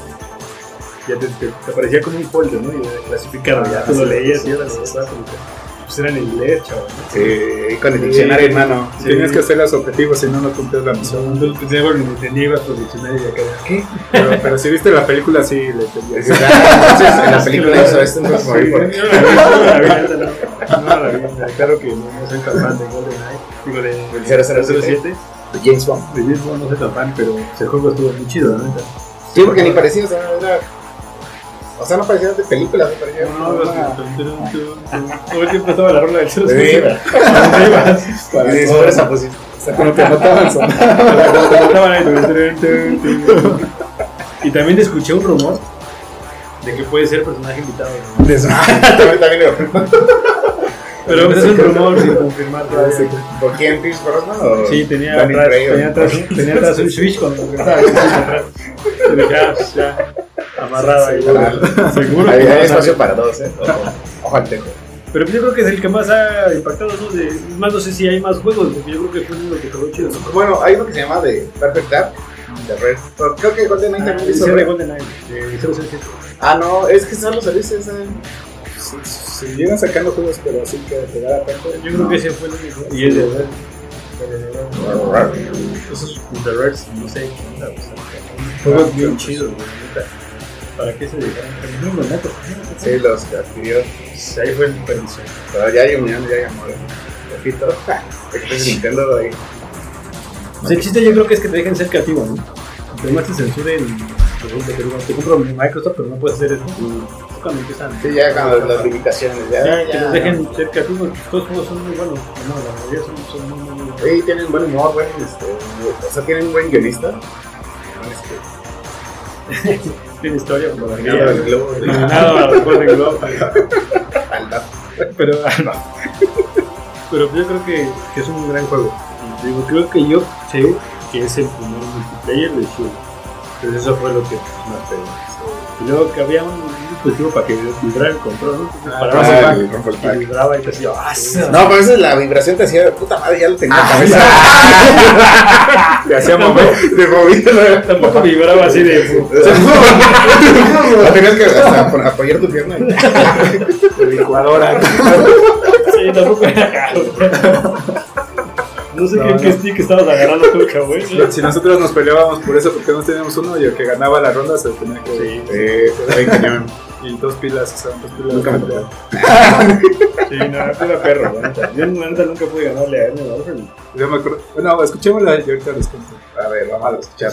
Speaker 2: Ya te, te, te aparecía como un folder, ¿no? Y clasificado. Ya tú lo leías y era lo Pues era en inglés, chaval. ¿no?
Speaker 1: Sí, con el diccionario en mano.
Speaker 2: Sí.
Speaker 3: Tenías que hacer los objetivos, si no, no cumplías la misión.
Speaker 2: Son dos pendejos ni entendía ibas por diccionario y acá. ¿Qué?
Speaker 3: Pero, pero si viste la película, sí le entendías.
Speaker 1: Entonces, en la película hizo esto,
Speaker 2: no la vi, yo no la vi, no. No la vi. Claro que no, no soy fan de GoldenEye. Digo, de
Speaker 1: Del 007.
Speaker 2: 007.
Speaker 1: de James Bond.
Speaker 2: De James Bond no soy tan fan, pero ese juego estuvo muy chido, la neta.
Speaker 1: Sí, porque ni parecía, o sea, era. O sea, no parecía de película, me parecía.
Speaker 2: No, no,
Speaker 1: una-
Speaker 2: todo el tiempo estaba la rola del 007.
Speaker 1: Sí.
Speaker 2: ¿A dónde ibas?
Speaker 1: Y después esa posición.
Speaker 3: O sea, cuando te mataban, son-
Speaker 2: Cuando te mataban. Y también escuché un rumor de que puede ser personaje invitado. ¿no?
Speaker 1: También, también lo-
Speaker 2: Pero es un rumor sin confirmar todavía.
Speaker 1: ¿Por quién? ¿Pierce Brosnan
Speaker 2: Sí, tenía atrás, tenía atrás, tenía atrás un switch estaba el atrás. Dije, ah, pues ya, amarrado ahí.
Speaker 1: Seguro. Hay,
Speaker 2: que
Speaker 1: espacio para dos, ¿eh? Ojo, al tejo.
Speaker 2: Pero yo creo que es el que más ha impactado, ¿no? De, más, no sé si hay más juegos, porque yo creo que fue uno que quedó chido.
Speaker 1: Bueno, hay uno que se llama The Perfect Dark. The Red. Pero creo que GoldenEye
Speaker 2: Ah,
Speaker 1: también hizo
Speaker 2: de. GoldenEye, de 007.
Speaker 1: Ah, no, es que solo dice ese.
Speaker 3: Si, si llegan sacando juegos, pero así que te da tanto.
Speaker 2: Yo creo que ese fue el único. Y el de Red. Esos The Reds, no sé qué onda, Juegos bien chidos, güey. ¿Para qué se dedicaron? No lo meto.
Speaker 1: Sí, los que adquirió.
Speaker 2: Pues Ahí fue el perdición.
Speaker 1: Pero ya hay unión, ya hay amor. Poquito. Después Nintendo ahí.
Speaker 2: O sea, el chiste yo creo que es que te dejen ser creativo, ¿no? Entre más te censuren, te compro mi Microsoft, pero no puedes hacer eso. Cuando empiezan.
Speaker 1: Sí, ya cuando las limitaciones. Ya,
Speaker 2: Ya,
Speaker 1: ya.
Speaker 2: que los dejen ser creativos, pues, todos los juegos son muy buenos. No, la mayoría son, son muy, muy, muy
Speaker 1: Sí, tienen buen humor, buen, este, o sea, tienen buen guionista. Este,
Speaker 2: Tiene historia como la
Speaker 1: Nominado al Globo
Speaker 2: Nominado al Golden
Speaker 1: DAP.
Speaker 2: Pero, no. pero yo creo que, que es un gran juego. Digo, creo que yo sé que es el primer multiplayer de Shooter. Entonces eso fue lo que más pegó. Y luego que había un dispositivo para que vibrara el control, ¿no? Para
Speaker 1: ah, Rumble
Speaker 2: y vibraba y te hacía ¡ah! sí!
Speaker 1: No, pero esa es la vibración te hacía de puta madre, ya lo tenía en la cabeza.
Speaker 3: Te hacía mover.
Speaker 1: De movito, ¿no?
Speaker 2: Tampoco vibraba así de.
Speaker 1: No tenías que apoyar tu pierna.
Speaker 3: de licuadora.
Speaker 2: Sí, tampoco era. No sé
Speaker 3: No,
Speaker 2: qué,
Speaker 3: no.
Speaker 2: qué stick estabas agarrando tú, cabrón.
Speaker 3: Si nosotros nos peleábamos por eso, porque no teníamos uno y el que ganaba la ronda se tenía que.
Speaker 2: Sí.
Speaker 1: Eh, ahí cañón.
Speaker 3: Y dos pilas, o sea, dos pilas.
Speaker 1: Nunca me tocó.
Speaker 2: Sí, no, era perro, la neta. Yo la neta nunca pude ganarle a Animal Warfare.
Speaker 3: Yo me acuerdo. Bueno, escuchémosla y ahorita les cuento.
Speaker 1: A ver, vamos a escuchar.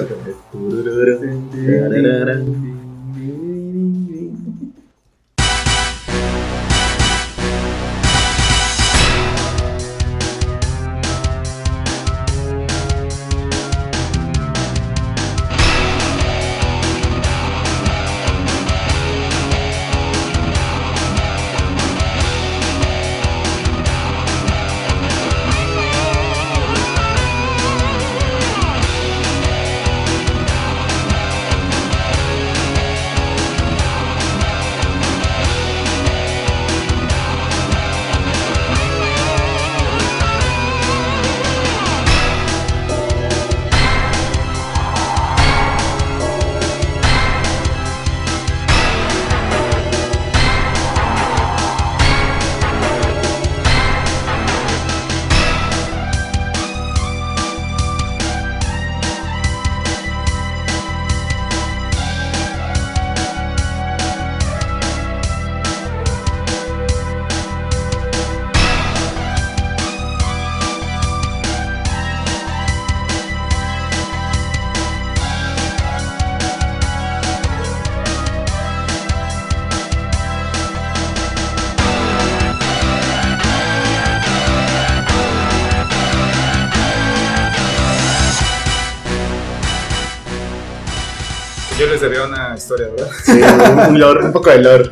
Speaker 3: Yo les debía una historia, ¿verdad?
Speaker 1: Sí, un, lore, un poco de lore.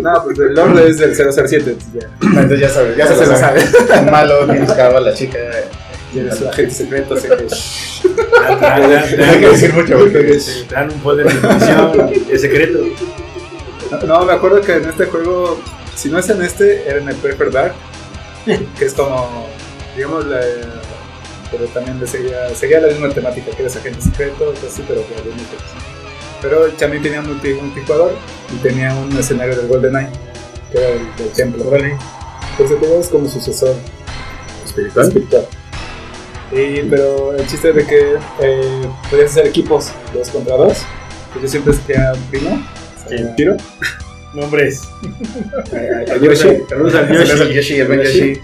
Speaker 3: No, pues el Lord es del 007. entonces ya.
Speaker 1: Entonces ya sabes, ya
Speaker 3: Ya
Speaker 1: se,
Speaker 3: se
Speaker 1: lo sabe. Un malo que buscaba la chica.
Speaker 3: Y eres un agente secreto, así que.
Speaker 1: No hay que decir mucho, porque
Speaker 2: Te dan un poder de definición, es secreto.
Speaker 3: No, me acuerdo que en este juego, si no es en este, era en el Prepper Dark, que es como, digamos, la, pero también le seguía, seguía la misma temática, que eres agente secreto, así, pero de límites. Pero también tenía un multi- multijugador y tenía un escenario del GoldenEye, que era el del templo. Entonces te es como sucesor
Speaker 1: espiritual.
Speaker 3: espiritual. Y, pero el chiste es de que eh, podías hacer equipos dos contra dos. Pues yo siempre un primo, un tiro.
Speaker 2: Nombres.
Speaker 3: a Yoshi.
Speaker 2: Saludos al
Speaker 1: Yoshi,
Speaker 2: Yoshi.
Speaker 1: Yoshi, el Yoshi.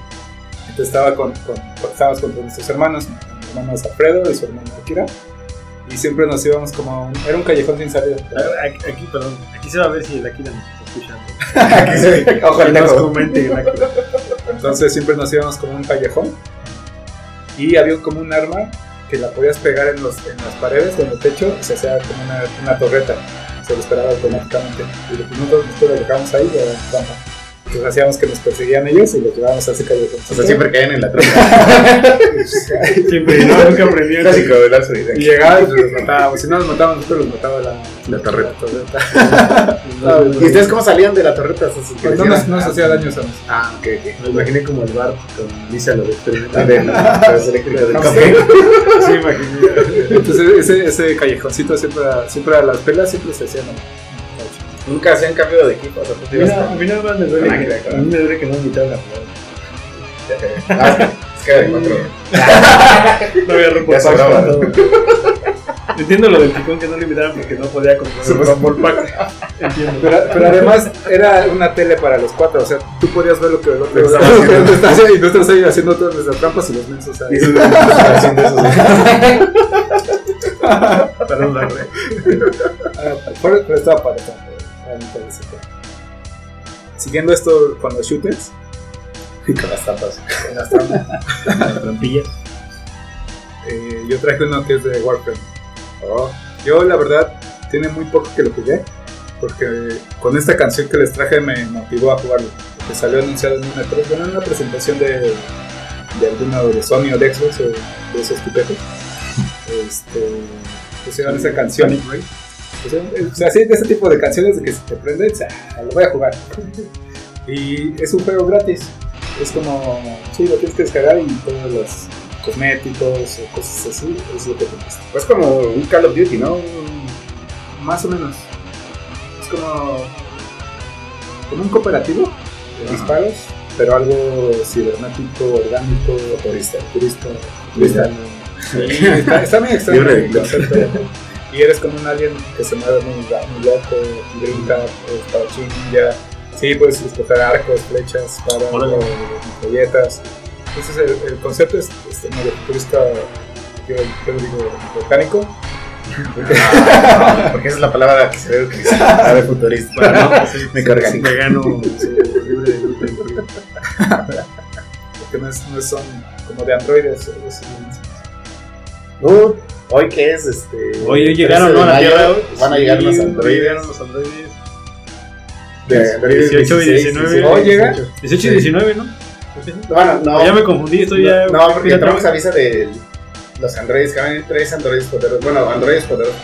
Speaker 3: Entonces estaba con, con, estábamos con nuestros hermanos, mi hermano es Alfredo y su hermano Akira. Y siempre nos íbamos como un, era un callejón sin salida.
Speaker 2: Aquí, perdón. Aquí se va a ver si el Akira nos está escuchando.
Speaker 1: Ojo al
Speaker 2: Que nos comente el.
Speaker 3: Entonces siempre nos íbamos como un callejón. Y había como un arma que la podías pegar en, los, en las paredes o en el techo y se hacía como una, una torreta. Se disparaba automáticamente. Y lo que nosotros, lo dejábamos ahí y era trampa. Entonces hacíamos que nos perseguían ellos y los llevábamos a ese callejón.
Speaker 1: O sea, siempre caen en la trampa.
Speaker 2: Siempre, no, nunca aprendió.
Speaker 1: Clásico de Larso
Speaker 3: Y llegaban y los matábamos. Si no los matábamos, nosotros los mataba la,
Speaker 1: La torreta.
Speaker 3: torreta.
Speaker 1: ¿Y ustedes cómo salían de la torreta? O sea, si
Speaker 3: Pues no nos, no nos hacía daño eso.
Speaker 1: Ah, ok, ok.
Speaker 2: Me imaginé como el bar con Lisa lo de
Speaker 1: las eléctricas del café.
Speaker 2: Sí, imaginé.
Speaker 3: Entonces ese, ese callejoncito siempre, siempre a las pelas siempre se hacían.
Speaker 1: Nunca hacían cambio de equipo. O sea, tú
Speaker 2: A mí,
Speaker 1: ibas
Speaker 2: no- a
Speaker 1: con-
Speaker 2: mí nada más me duele
Speaker 1: con
Speaker 2: que, a mí me duele que no invitaron a jugar.
Speaker 1: Ah, es que de cuatro.
Speaker 2: No había ropa. Entiendo lo del picón que no le invitaron porque no podía comprar Rumble Pack. Entiendo.
Speaker 3: Pero, pero además era una tele para los cuatro, o sea, tú podías ver lo que el otro
Speaker 1: Estaba haciendo.
Speaker 3: y nosotros ahí haciendo todas nuestras trampas y los mensos ahí.
Speaker 1: Haciendo eso.
Speaker 2: Perdón, la
Speaker 3: Ah, pero, pero estaba para Siguiendo esto con los shooters,
Speaker 1: Y con las tapas.
Speaker 3: con las trampas, eh, yo traje uno que es de Warframe. Oh, yo la verdad tiene muy poco que lo jugué, porque con esta canción que les traje me motivó a jugarlo, porque salió anunciado en una, bueno, en una presentación de, de alguno de Sony o de Xbox o de esos tipejos. Este, pusieron esa canción. Pusieron- O sea, sí, de ese tipo de canciones de que se te prende, o sea, lo voy a jugar. Y es un juego gratis. Es como, sí, lo tienes que descargar y todos los cosméticos o cosas así es lo que te cuesta.
Speaker 1: Pues como un Call of Duty, ¿no?
Speaker 3: Más o menos. Es como, como un cooperativo de
Speaker 1: Ajá.
Speaker 3: disparos, pero algo cibernético, orgánico,
Speaker 1: Turista.
Speaker 3: turista.
Speaker 1: Turista.
Speaker 3: Sí, está, está muy extraño el concepto. Y eres como un alien que se mueve muy, muy loco, brinca, espadachín, ninja. Sí, puedes escoger arcos, flechas, o metralletas. Entonces el, el concepto es este, medio futurista, yo, yo digo, volcánico.
Speaker 1: Ah, porque esa es la palabra que se debe utilizar. De futurista.
Speaker 2: Bueno, no, sí,
Speaker 1: Me orgánico.
Speaker 2: vegano, sí, libre de gluten.
Speaker 3: Porque no, es- no son como de androides. es-
Speaker 1: Uh, hoy que es este.
Speaker 2: Hoy llegaron
Speaker 1: 13
Speaker 2: ¿no? a la Tierra.
Speaker 1: Van a llegar
Speaker 2: Sí,
Speaker 1: los androides.
Speaker 2: Llegaron los androides.
Speaker 1: De androides
Speaker 2: 18 y
Speaker 1: 16,
Speaker 2: 19.
Speaker 1: 18.
Speaker 3: ¿Hoy llega?
Speaker 2: 18 y 19, ¿no?
Speaker 1: Bueno, no.
Speaker 2: Ya me confundí, estoy ya.
Speaker 1: No, porque
Speaker 2: ya
Speaker 1: entramos
Speaker 2: tengo-
Speaker 1: a visa de los androides, que van a venir tres androides poderosos. Bueno, androides poderosos.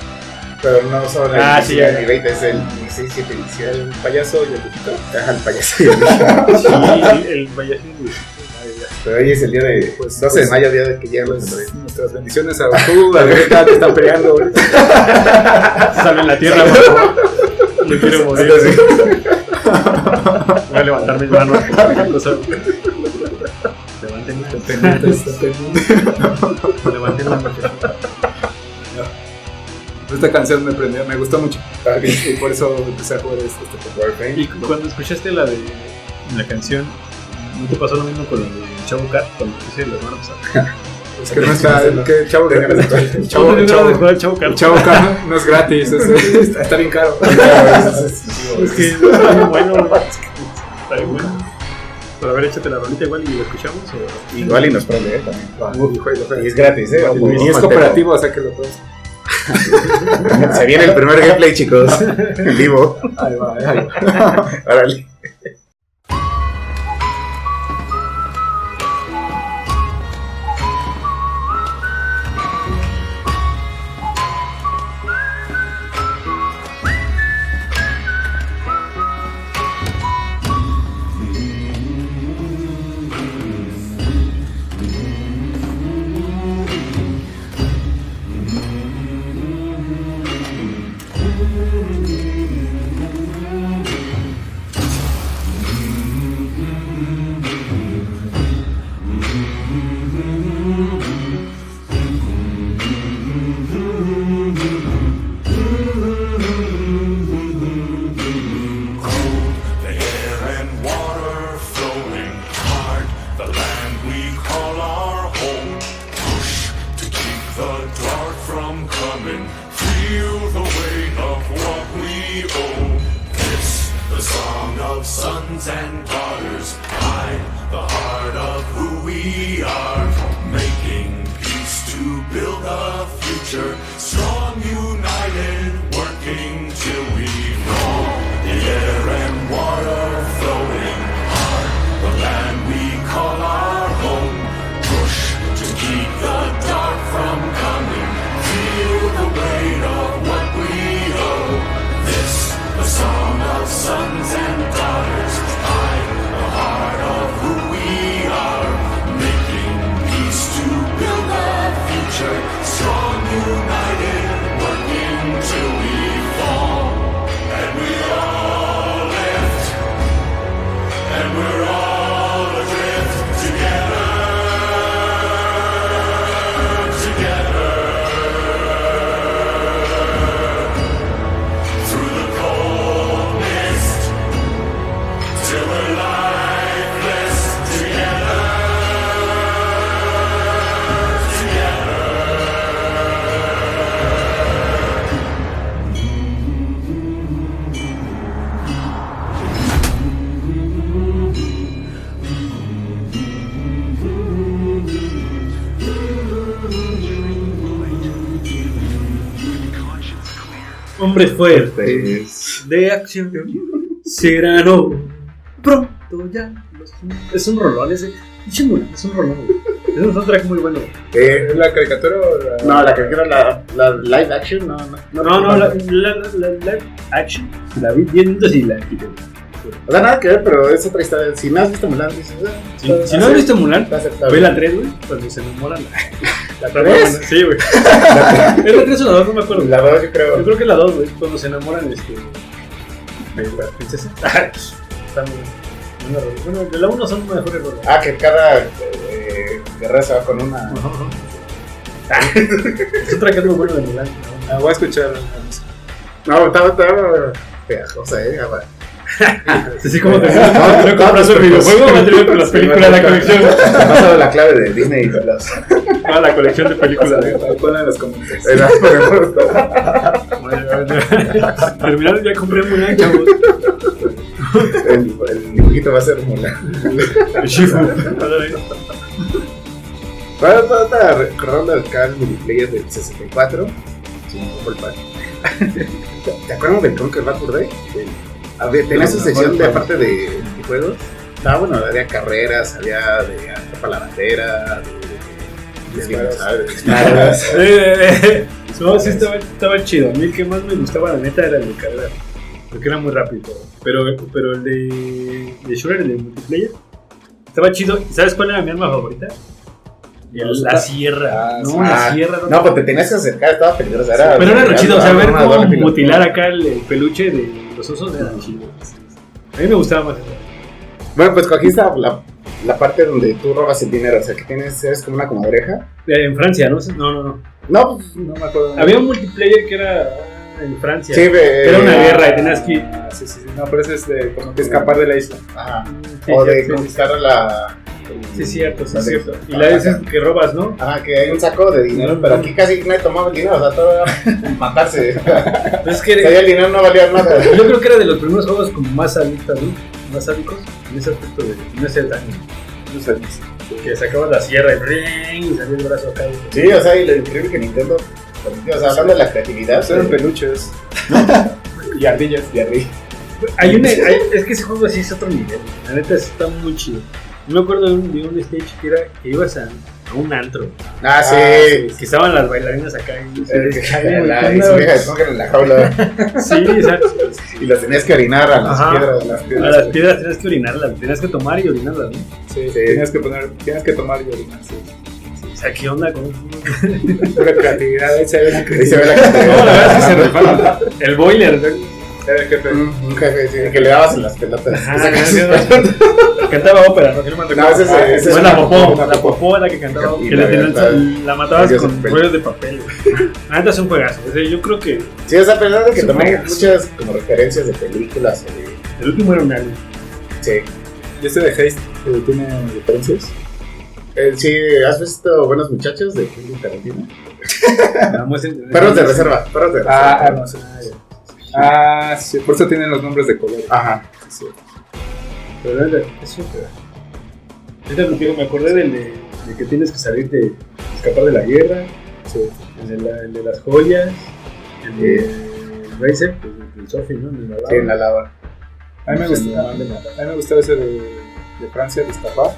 Speaker 1: Pero no son el
Speaker 2: Ah, sí,
Speaker 1: 17
Speaker 2: ya.
Speaker 1: ni 20, es el 16, 17, 17.
Speaker 3: El payaso y el viejito.
Speaker 1: Ajá, el payaso. y el niño.
Speaker 2: Sí, el, el payaso.
Speaker 1: Pero hoy es el día de.
Speaker 3: Pues-
Speaker 1: 12 de
Speaker 3: pues-
Speaker 1: mayo, día de que llegan los
Speaker 3: Pues, nuestras bendiciones a tú, a Greta, que están peleando ahorita.
Speaker 2: Salve en la tierra, por favor. No quiero morir. Voy a levantar mis manos. Levanten
Speaker 3: están pendientes.
Speaker 2: Levanten las manos.
Speaker 3: Esta canción me prendió, me gustó mucho.
Speaker 1: Bien.
Speaker 3: Y por eso empecé a jugar este, este.
Speaker 2: Y cu- cuando escuchaste la de la canción, ¿no te pasó lo mismo con la de Chavo Cat cuando puse la semana pasada?
Speaker 3: Es que no está, el que el chavo, el
Speaker 2: Chavo,
Speaker 3: chavo,
Speaker 2: de
Speaker 3: chavo,
Speaker 2: Chavo Cat.
Speaker 3: el chavo no es gratis, es- es- está bien caro.
Speaker 2: Es que está bien bueno. Está bien bueno. Pero a ver, échate la rolita igual y lo escuchamos. O...
Speaker 1: Igual y nos prende, ¿eh? También.
Speaker 3: Uf.
Speaker 1: Y es gratis, ¿eh? Ojo,
Speaker 3: Y es cooperativo, o sea que lo puedes.
Speaker 1: Se viene el primer gameplay, chicos. En vivo.
Speaker 3: Ahí va, ahí va.
Speaker 1: Órale.
Speaker 2: Hombres fuertes de acción serán pronto ya. Es un rolón ese. Es un rolón. Es un soundtrack muy bueno.
Speaker 1: Eh,
Speaker 3: ¿Es la caricatura o la.?
Speaker 1: no, la era la, la live action, no, no.
Speaker 2: No, no, la, la, la, la live action. La vi 10 minutos y la quité.
Speaker 1: O sea, nada que ver, pero es otra historia. Si no has visto Mulan, dices, ah,
Speaker 2: Si, no has visto Mulan, ve la 3, güey. Cuando se enamoran.
Speaker 1: ¿La
Speaker 2: Está
Speaker 1: tres?
Speaker 2: buena. Sí, güey. ¿Es la 3 o la 2? No me acuerdo.
Speaker 1: La dos, yo
Speaker 2: Yo
Speaker 1: creo.
Speaker 2: creo que la 2, güey. Cuando se enamoran, este. de la princesa. Está muy. Bueno, de la 1 son mejores.
Speaker 1: Ah, que cada eh, guerrero se va con una.
Speaker 2: Ajá, ajá. Es otra que bueno de Mulan. ¿no?
Speaker 3: Ah, voy a escuchar.
Speaker 1: No, estaba, estaba pegajosa, eh.
Speaker 2: Sí, sí, como te no compras videojuego, con las películas de la colección.
Speaker 1: Me ha pasado la clave de Disney Plus.
Speaker 2: Ah, la colección de películas.
Speaker 3: Ponla en los comentarios.
Speaker 1: Por
Speaker 2: Terminaron, ya compré Mulan, chavos.
Speaker 1: el, el dibujito va a ser Mulan.
Speaker 2: El Shifu.
Speaker 1: Toda esta ronda acá el multiplayer del 64. Sí, poco el pan. ¿Te acuerdas del Conquer Bad Day? Tenía su sección de aparte de juegos. Estaba bueno, había carreras, había de atrapa la bandera, de, de
Speaker 2: eh. No, sí estaba, estaba chido. A mí el que más me gustaba, la neta, era el de carrera. Porque era muy rápido. Pero, pero el de, de Shooter, el de multiplayer, estaba chido. ¿Y ¿Sabes cuál era mi arma favorita? El- la sierra.
Speaker 3: Ah,
Speaker 2: no, la
Speaker 1: Ah,
Speaker 2: sierra.
Speaker 1: No, pues te tenías que acercar, estaba peligroso. Era,
Speaker 2: Pero era lo chido, o sea, ver cómo mutilar acá el, el peluche de los osos era chido. A mí me gustaba más.
Speaker 1: Bueno, pues cogiste la, la parte donde tú robas el dinero, o sea, que tienes, eres como una comadreja.
Speaker 2: Eh, En Francia, ¿no? No, no, no.
Speaker 1: No, pues,
Speaker 3: No me acuerdo.
Speaker 2: Había un multiplayer que era ah, en Francia.
Speaker 1: sí,
Speaker 2: era una guerra y tenías que.
Speaker 3: Ah, sí, sí, sí. No, pero es de como que escapar de la isla.
Speaker 1: Ajá.
Speaker 2: Sí,
Speaker 1: o de conquistar a la.
Speaker 2: Sí, cierto, sí, cierto. Y la dices que robas, ¿no?
Speaker 1: Ajá, que hay un saco de dinero, pero aquí casi nadie tomaba el dinero, o sea, todo era matarse.
Speaker 2: Pero es que
Speaker 1: O sea, ya el dinero no valía nada.
Speaker 2: yo creo que era de los primeros juegos como más sádicos, ¿no? Más sádicos en ese aspecto de no hacer daño.
Speaker 3: No sé.
Speaker 2: Que sacabas la sierra y, ¡ring! y salía el brazo acá.
Speaker 1: Sí, o sea, y lo increíble que Nintendo permitió, o sea, hablando de la creatividad,
Speaker 3: Eran
Speaker 1: eh,
Speaker 3: peluches. y ardillas.
Speaker 1: de arriba.
Speaker 2: Hay una, hay- es que ese juego así es otro nivel. La neta está muy chido. Me acuerdo de un, de un stage que era que ibas a, a un antro.
Speaker 1: Ah, sí.
Speaker 2: Que estaban las bailarinas acá y
Speaker 1: Eh, la- y su en la jaula
Speaker 2: Sí, exacto.
Speaker 1: y las tenías que orinar a las
Speaker 2: Ajá.
Speaker 1: piedras. Las
Speaker 2: A
Speaker 1: piedras.
Speaker 2: las piedras tenías que orinarlas, tenías que tomar y orinarlas, ¿no?
Speaker 3: Sí,
Speaker 1: Sí.
Speaker 3: Tienes que poner, tienes que tomar y orinar. Sí.
Speaker 2: O sea, ¿qué onda con
Speaker 3: La creatividad, ahí se ve la
Speaker 1: Ahí se
Speaker 3: creatividad.
Speaker 1: ve la
Speaker 2: No, la verdad es que se rifaron. El boiler, ¿no?
Speaker 3: Era el jefe.
Speaker 1: Un un jefe, sí, que le dabas en las pelotas.
Speaker 2: Ajá,
Speaker 1: Esa canción.
Speaker 2: Cantaba ópera, ¿no? No
Speaker 1: No, ese es
Speaker 2: la
Speaker 1: una
Speaker 2: popó, la popó era la que cantaba.
Speaker 1: Y
Speaker 2: Que
Speaker 1: la
Speaker 2: matabas con rollos de papel. neta es un juegazo. O sea, yo creo que
Speaker 1: Sí, o sea, a pesar de que
Speaker 2: juegazo.
Speaker 1: muchas como referencias de películas de...
Speaker 2: el último era un alien.
Speaker 1: Sí.
Speaker 3: ¿Y este de Haste tiene diferencias?
Speaker 1: Eh, sí, ¿has visto Buenos Muchachos de Quentin Tarantino? Perros de reserva, perros de reserva.
Speaker 3: Ah, no sé. Ah, sí, por eso tienen los nombres de color.
Speaker 1: Ajá.
Speaker 3: Sí, sí.
Speaker 2: Pero la neta, es un juegazo. Ahorita lo que digo, me acordé del de, de que tienes que salir de escapar de la guerra,
Speaker 3: Sí.
Speaker 2: el de, la- el de las joyas, el de Racer, pues, el surfing, ¿no? El de la
Speaker 1: Sí, en la
Speaker 2: lava.
Speaker 1: lava.
Speaker 3: A mí me
Speaker 2: Sí,
Speaker 3: gusta, a mí, a mí me gustaba ese de, de Francia, de escapar,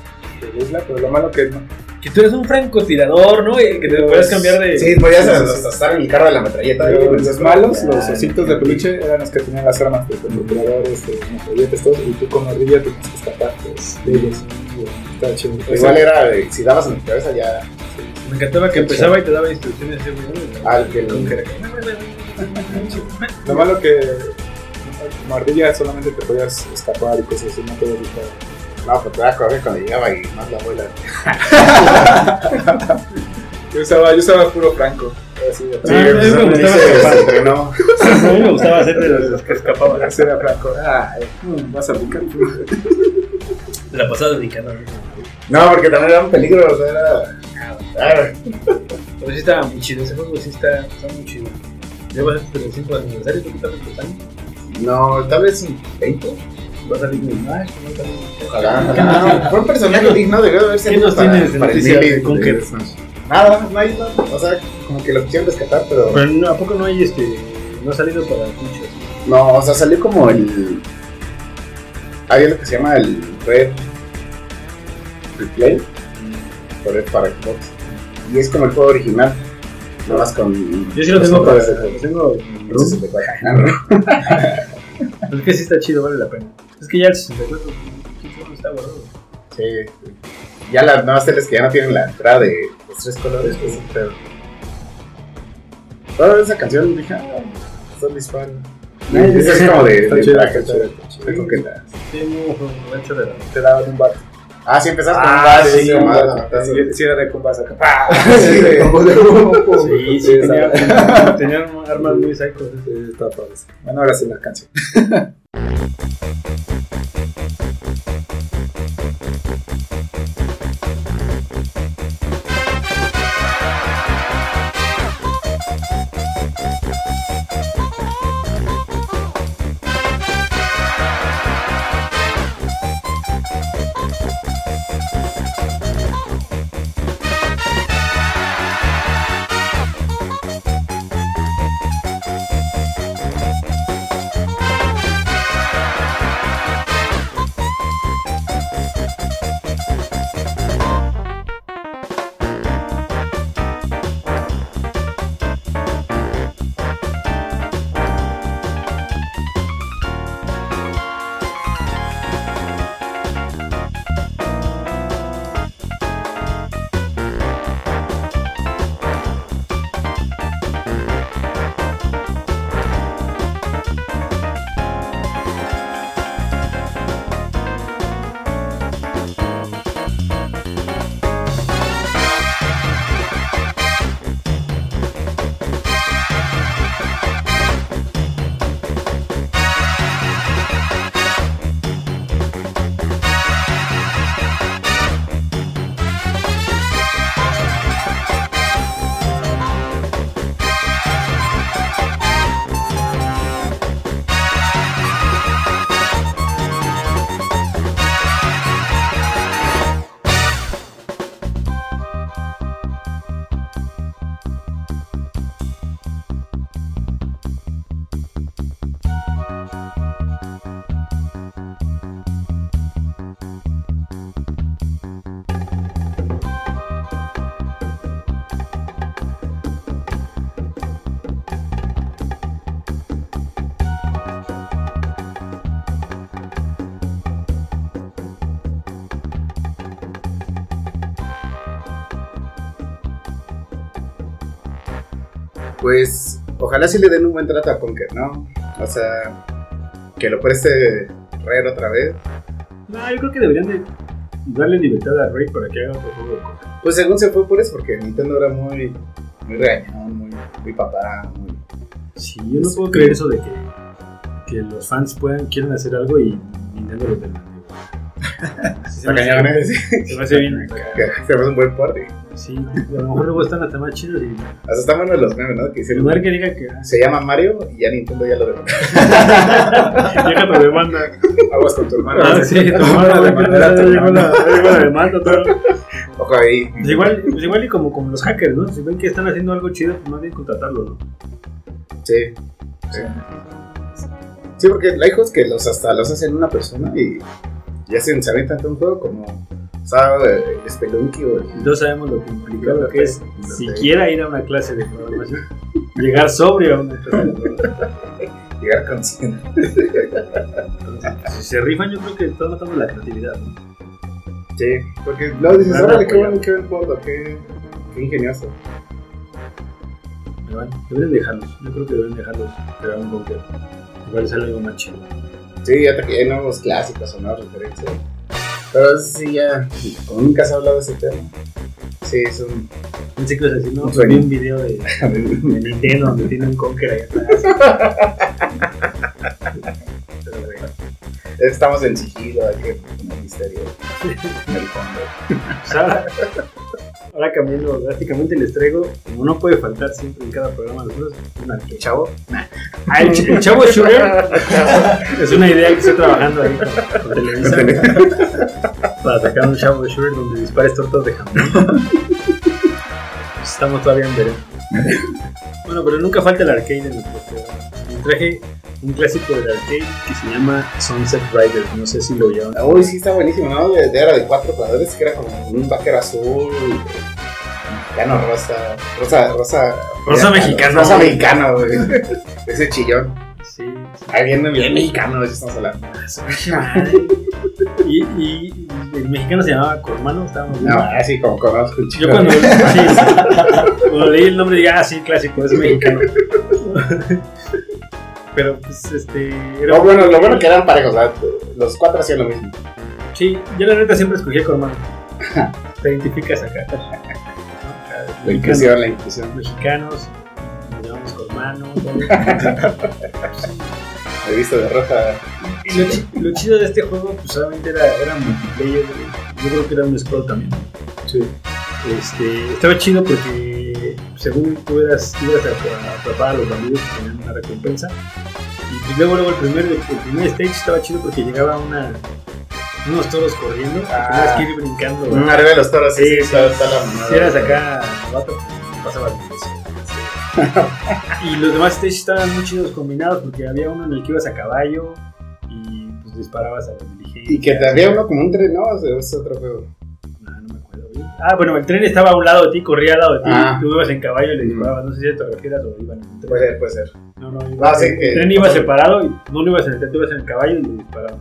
Speaker 3: de isla, pero lo malo que no.
Speaker 2: Que tú eres un francotirador, ¿no? Y que te puedes cambiar de.
Speaker 1: Sí, podías
Speaker 3: Sí, sí,
Speaker 1: hasta estar en el carro de la metralleta.
Speaker 3: Pero los malos, los
Speaker 1: Ah,
Speaker 3: ositos de peluche, eran los que tenían las armas, de controladores, de metralletas, todo, y tú con ardilla tenías que escapar pues, de ellos. Está chido.
Speaker 1: Igual era, si dabas en la cabeza ya
Speaker 2: Me encantaba que empezaba y te daba instrucciones
Speaker 1: al que lo...
Speaker 3: Lo malo que como ardilla solamente te podías escapar y cosas así, no te podías evitar.
Speaker 1: No, pues te da coraje cuando llegaba y más la abuela.
Speaker 3: Yo usaba, yo usaba puro franco. Así,
Speaker 1: Sí,
Speaker 2: Ah,
Speaker 1: pues,
Speaker 2: eso me
Speaker 1: sí
Speaker 2: gustaba
Speaker 1: se, entrenó.
Speaker 2: A mí me gustaba hacer de los que escapaban.
Speaker 3: así era franco. Ah, mm, vas a picar.
Speaker 2: De la pasada brincando. ¿no?
Speaker 1: No, porque también era un peligro, o sea, era... Ah,
Speaker 2: Pero sí estaba muy chido. Ese juego sí está, está muy chido. A tu 35 aniversario, ¿tú qué tal tus años?
Speaker 1: No, tal vez un 20.
Speaker 2: Va a salir mi Smash, va a salir
Speaker 1: Ojalá. ojalá. No, fue un personaje digno, debió haber sido
Speaker 2: ¿Qué nos
Speaker 1: para,
Speaker 2: tienes de
Speaker 1: para el
Speaker 2: Conker?
Speaker 1: de Smash. Nada, no hay nada. O sea, como que lo quisieron rescatar, pero...
Speaker 2: Pero no, ¿a poco no hay este. No ha salido para muchos?
Speaker 1: No, o sea, salió como el... Hay algo que se llama el Red Replay. Por Red para Xbox. Y es como el juego original. Nada más con...
Speaker 2: Yo sí lo tengo para. Lo tengo en
Speaker 1: el
Speaker 2: room.
Speaker 1: 64. No.
Speaker 2: Pero es que sí está chido, vale la pena. Es que ya el 64 no está guardado.
Speaker 1: Sí. Ya las nuevas teles que ya no tienen la entrada de los tres colores, pues pero. Toda esa canción dije, ah, son disparos. Ese es como de, de. De. Ah, sí, empezaste
Speaker 3: Ah,
Speaker 1: con un bar,
Speaker 3: sí,
Speaker 1: sí,
Speaker 3: un bar. Sí, sí, era de combas acá.
Speaker 1: Sí, de-
Speaker 2: Sí, sí, tenían armas muy psychos.
Speaker 3: Sí, padre. Bueno, ahora sí la canción.
Speaker 1: Pues ojalá sí le den un buen trato a Conker, ¿no? O sea, que lo preste Rare otra vez.
Speaker 2: No, yo creo que deberían de darle libertad a Ray para que haga otro juego de coca.
Speaker 1: Pues según se fue por eso, porque Nintendo era muy, muy regañón, muy, muy papá, muy...
Speaker 2: Sí, yo no puedo creer eso de que, que los fans puedan quieran hacer algo y Nintendo los demande. Sí, se me hace-
Speaker 1: ¿eh?
Speaker 2: Se me hace bien. acá.
Speaker 1: Que hacemos un buen party.
Speaker 2: Sí, a lo mejor luego están hasta más chidos y
Speaker 1: Hasta están buenos los memes, ¿no? Que hicieron...
Speaker 2: lugar que diga que ah,
Speaker 1: Se llama Mario y ya Nintendo ya lo demandó.
Speaker 2: llega tu demanda.
Speaker 3: Aguas con tu hermano.
Speaker 2: Ah, sí, tu demanda,
Speaker 3: hermano.
Speaker 2: llegó la demanda, todo.
Speaker 1: Ojo ahí.
Speaker 2: Pues igual, pues igual y como, como los hackers, ¿no? Si ven que están haciendo algo chido, pues más bien contratarlo, ¿no?
Speaker 1: Sí. Sí. Sí, porque hay juegos que los hasta los hacen una persona y ya se, se avientan todo un juego como el Spelunky o el...
Speaker 2: Entonces sabemos lo que implica lo que es
Speaker 1: Perfecto.
Speaker 2: siquiera ir a una clase de programación. Llegar sobrio a una clase de programación.
Speaker 1: llegar consciente.
Speaker 2: Si se rifan, yo creo que están matando la creatividad. ¿no?
Speaker 1: Sí, porque luego dices, órale, qué bueno, qué buen juego, qué, qué ingenioso.
Speaker 2: Pero bueno, deberían dejarlos. Yo creo que deben dejarlos crear un bunker. Igual sale algo más chido.
Speaker 1: Sí, ya te hay nuevos clásicos o nuevas referencias. Pero sí, ya, como nunca se ha hablado de ese tema. Sí, es un...
Speaker 2: Pensé que decir, no,
Speaker 1: Un
Speaker 2: pues un video de, de Nintendo donde tiene un Conker ahí atrás. Pero bueno.
Speaker 1: Estamos en sigilo, hay que poner misterio
Speaker 2: ahora, cambiando drásticamente les traigo, como no puede faltar siempre en cada programa de nosotros, un el chavo. Ah, el, el chavo Sugar es una idea que estoy trabajando ahí con, con Televisa para sacar un chavo Sugar donde dispares tortas de jamón. Pues Estamos todavía en verano. Bueno, pero nunca falta el arcade en nuestro programa. Traje un clásico del arcade que se llama Sunset Riders. No sé si lo vieron.
Speaker 1: Uy, sí, está buenísimo, ¿no? Era de cuatro jugadores, que era como un vaquero azul, mexicano, rosa, rosa, rosa.
Speaker 2: Rosa mexicano.
Speaker 1: Rosa mexicano, güey. Ese chillón.
Speaker 2: Sí,
Speaker 1: Ahí viene bien mexicano, eso estamos hablando.
Speaker 2: y, y el mexicano se llamaba Cormano, estábamos
Speaker 1: No, así como conozco
Speaker 2: Yo
Speaker 1: chico.
Speaker 2: cuando, sí, cuando leí el nombre dije, ah, sí, clásico, es mexicano. Pero pues este. era-
Speaker 1: Lo bueno, lo bueno que eran parejos, ¿verdad? los cuatro hacían lo mismo.
Speaker 2: Sí, yo la neta siempre escogí Cormano. Te identificas acá.
Speaker 1: La inclusión, la inclusión.
Speaker 2: Mexicanos, nos llamamos Cormano. todo.
Speaker 1: He visto de roja.
Speaker 2: Y lo, chi- lo chido de este juego, pues solamente era, era multiplayer. Yo creo que era un scroll también.
Speaker 3: Sí.
Speaker 2: Este, estaba chido porque según tú eras, ibas a, a atrapar a los bandidos que tenían una recompensa. Y pues luego, luego el primer, el primer stage estaba chido porque llegaba una, unos toros corriendo.
Speaker 1: Ah.
Speaker 2: que ir brincando. güey.
Speaker 1: Mm, arriba de los toros, sí,
Speaker 2: Sí,
Speaker 1: sí,
Speaker 2: sí.
Speaker 1: está, está la mamada.
Speaker 2: Si eras acá pues, pasaba y los demás stages estaban muy chidos combinados porque había uno en el que ibas a caballo y pues disparabas a las diligencias.
Speaker 1: Y que te había uno como un tren, ¿no? O sea, es otro juego.
Speaker 2: No, no me acuerdo bien. Ah, bueno, el tren estaba a un lado de ti, corría al lado de ti,
Speaker 1: Ah.
Speaker 2: tú ibas en caballo y le
Speaker 1: Mm.
Speaker 2: disparabas. No sé si te refieras o iban en un tren.
Speaker 1: Puede ser, puede ser.
Speaker 2: No, no, iba-
Speaker 1: Ah, sí,
Speaker 2: el,
Speaker 1: que-
Speaker 2: tren iba separado y no lo ibas en el tren, tú ibas en el caballo y le disparabas.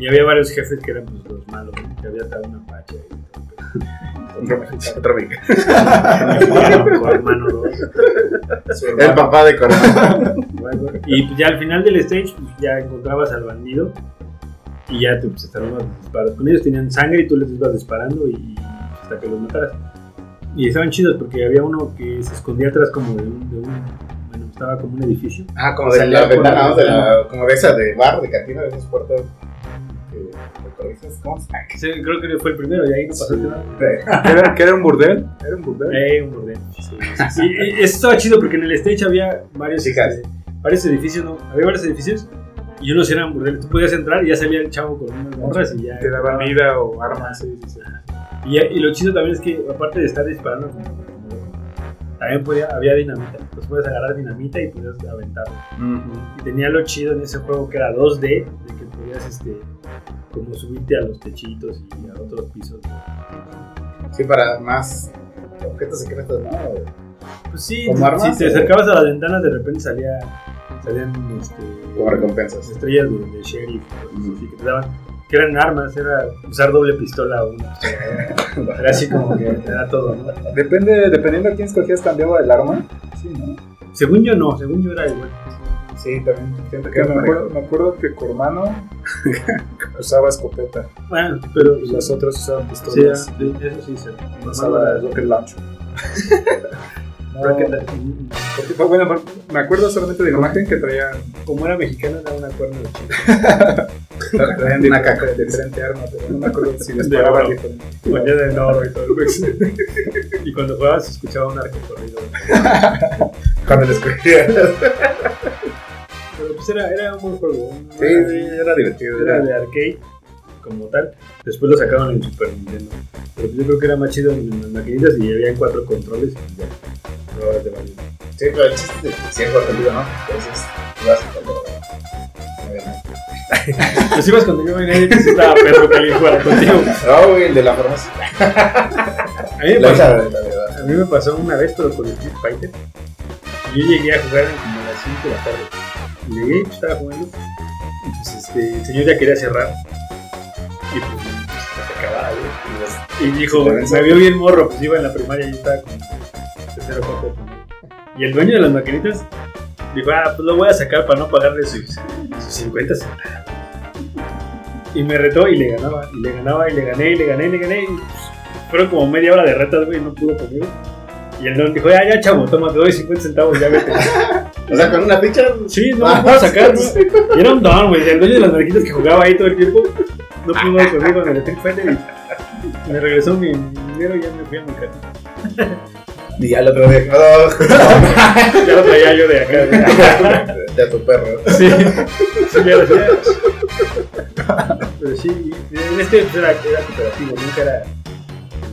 Speaker 2: Y había varios jefes que eran pues, los malos, que había hasta una pacha.
Speaker 1: Otro mexicano. El papá de Corona.
Speaker 2: Bueno, y pues ya al final del stage pues, ya encontrabas al bandido y ya te pues, estaban los disparos. Con ellos tenían sangre y tú les ibas disparando y hasta que los mataras. Y estaban chidos porque había uno que se escondía atrás como de un, de un- bueno, estaba como un edificio.
Speaker 1: Ah, como de la ventana. De la, como de esa de bar, de cantina, de esos puertos
Speaker 2: Sí, creo que fue el primero y ahí no pasó nada.
Speaker 3: ¿Que era, un burdel? ¿Era un burdel?
Speaker 2: Eh, un bordel. Y, y eso estaba chido porque en el stage había varios, este, varios edificios, ¿no? Había varios edificios y unos eran burdeles. Tú podías entrar y ya salía el chavo con unas gorras y ya.
Speaker 3: Te daban vida o armas. Sí, sí, sí.
Speaker 2: Y, y lo chido también es que, aparte de estar disparando, también podía, había dinamita. Puedes agarrar dinamita y podías aventarlo. Y tenía lo chido en ese juego que era 2D, de que podías este, como subirte a los techitos y a otros pisos.
Speaker 1: Sí, para más objetos secretos, ¿no?
Speaker 2: Pues sí,
Speaker 1: ¿Como armas
Speaker 2: si te acercabas a las ventanas, de repente salía, salían este,
Speaker 1: Como recompensas.
Speaker 2: estrellas de, de sheriff, cosas así, que te daban, que eran armas, era usar doble pistola o una pistola. Era así como que te da todo, ¿no?
Speaker 3: Depende, dependiendo a quién escogías, cambiaba el arma. Sí, ¿no?
Speaker 2: Según yo no, según yo era igual.
Speaker 1: Sí, también. Siento
Speaker 3: Que me, acuerdo, me acuerdo que Cormano usaba escopeta
Speaker 2: Bueno, pero
Speaker 3: y los otros usaban pistolas.
Speaker 2: sí, eso sí se
Speaker 3: usaba rocket launcher. Porque bueno, me acuerdo solamente de la imagen que traían,
Speaker 2: Como era mexicano, era una cuerna de chico.
Speaker 3: traían
Speaker 1: Una
Speaker 3: de,
Speaker 1: caca.
Speaker 3: de diferente arma, pero no me acuerdo si diferente.
Speaker 2: De oro y todo. y cuando jugabas escuchaba un arco corrido.
Speaker 1: Cuando les escogía.
Speaker 2: Pero pues era, era un buen juego. ¿no?
Speaker 1: Sí, sí, era divertido.
Speaker 2: Era
Speaker 1: Era
Speaker 2: de arcade como tal. Después lo sacaron en Super Nintendo. Pero pues yo creo que era más chido en las maquinitas y había cuatro controles y ya. Probabas de varios.
Speaker 1: Sí, pero el chiste es que sí es contigo, ¿no? Entonces, vas cuando.
Speaker 2: Pues ibas cuando yo venía y pues estaba perro que jugara contigo.
Speaker 1: No, güey, el de la farmacia.
Speaker 2: A mí, me pasó, a mí me pasó una vez, pero con Street Fighter. Y yo llegué a jugar como a las 5 de la tarde. Y Llegué, pues, estaba jugando. Y pues este, el señor ya quería cerrar. Y pues, pues acababa, güey. Y dijo, me vio bien morro, pues iba en la primaria y yo estaba con Y el dueño de las maquinitas dijo, ah, pues lo voy a sacar para no pagarle sus, sus 50 centavos. Y me retó y le ganaba, y le ganaba, y le gané, y le gané, y le gané. Y pues, fueron como media hora de retas, güey, no pudo conmigo. Y el don dijo, ya, ya, chavo, toma, te doy 50 centavos, ya vete.
Speaker 1: O sea, con una ficha.
Speaker 2: Sí, no
Speaker 1: Ah,
Speaker 2: me puedo sacar. Y era un don, güey. El dueño de las mariquitas que jugaba ahí todo el tiempo no pudo conmigo en el Street Fighter y me regresó mi dinero y ya me fui a mi casa.
Speaker 1: Y ya lo otro día. No,
Speaker 2: Ya lo traía yo de acá. güey.
Speaker 1: de tu perro.
Speaker 2: Sí, sí, ya lo sabía. Pero sí, en este era, era cooperativo, nunca era.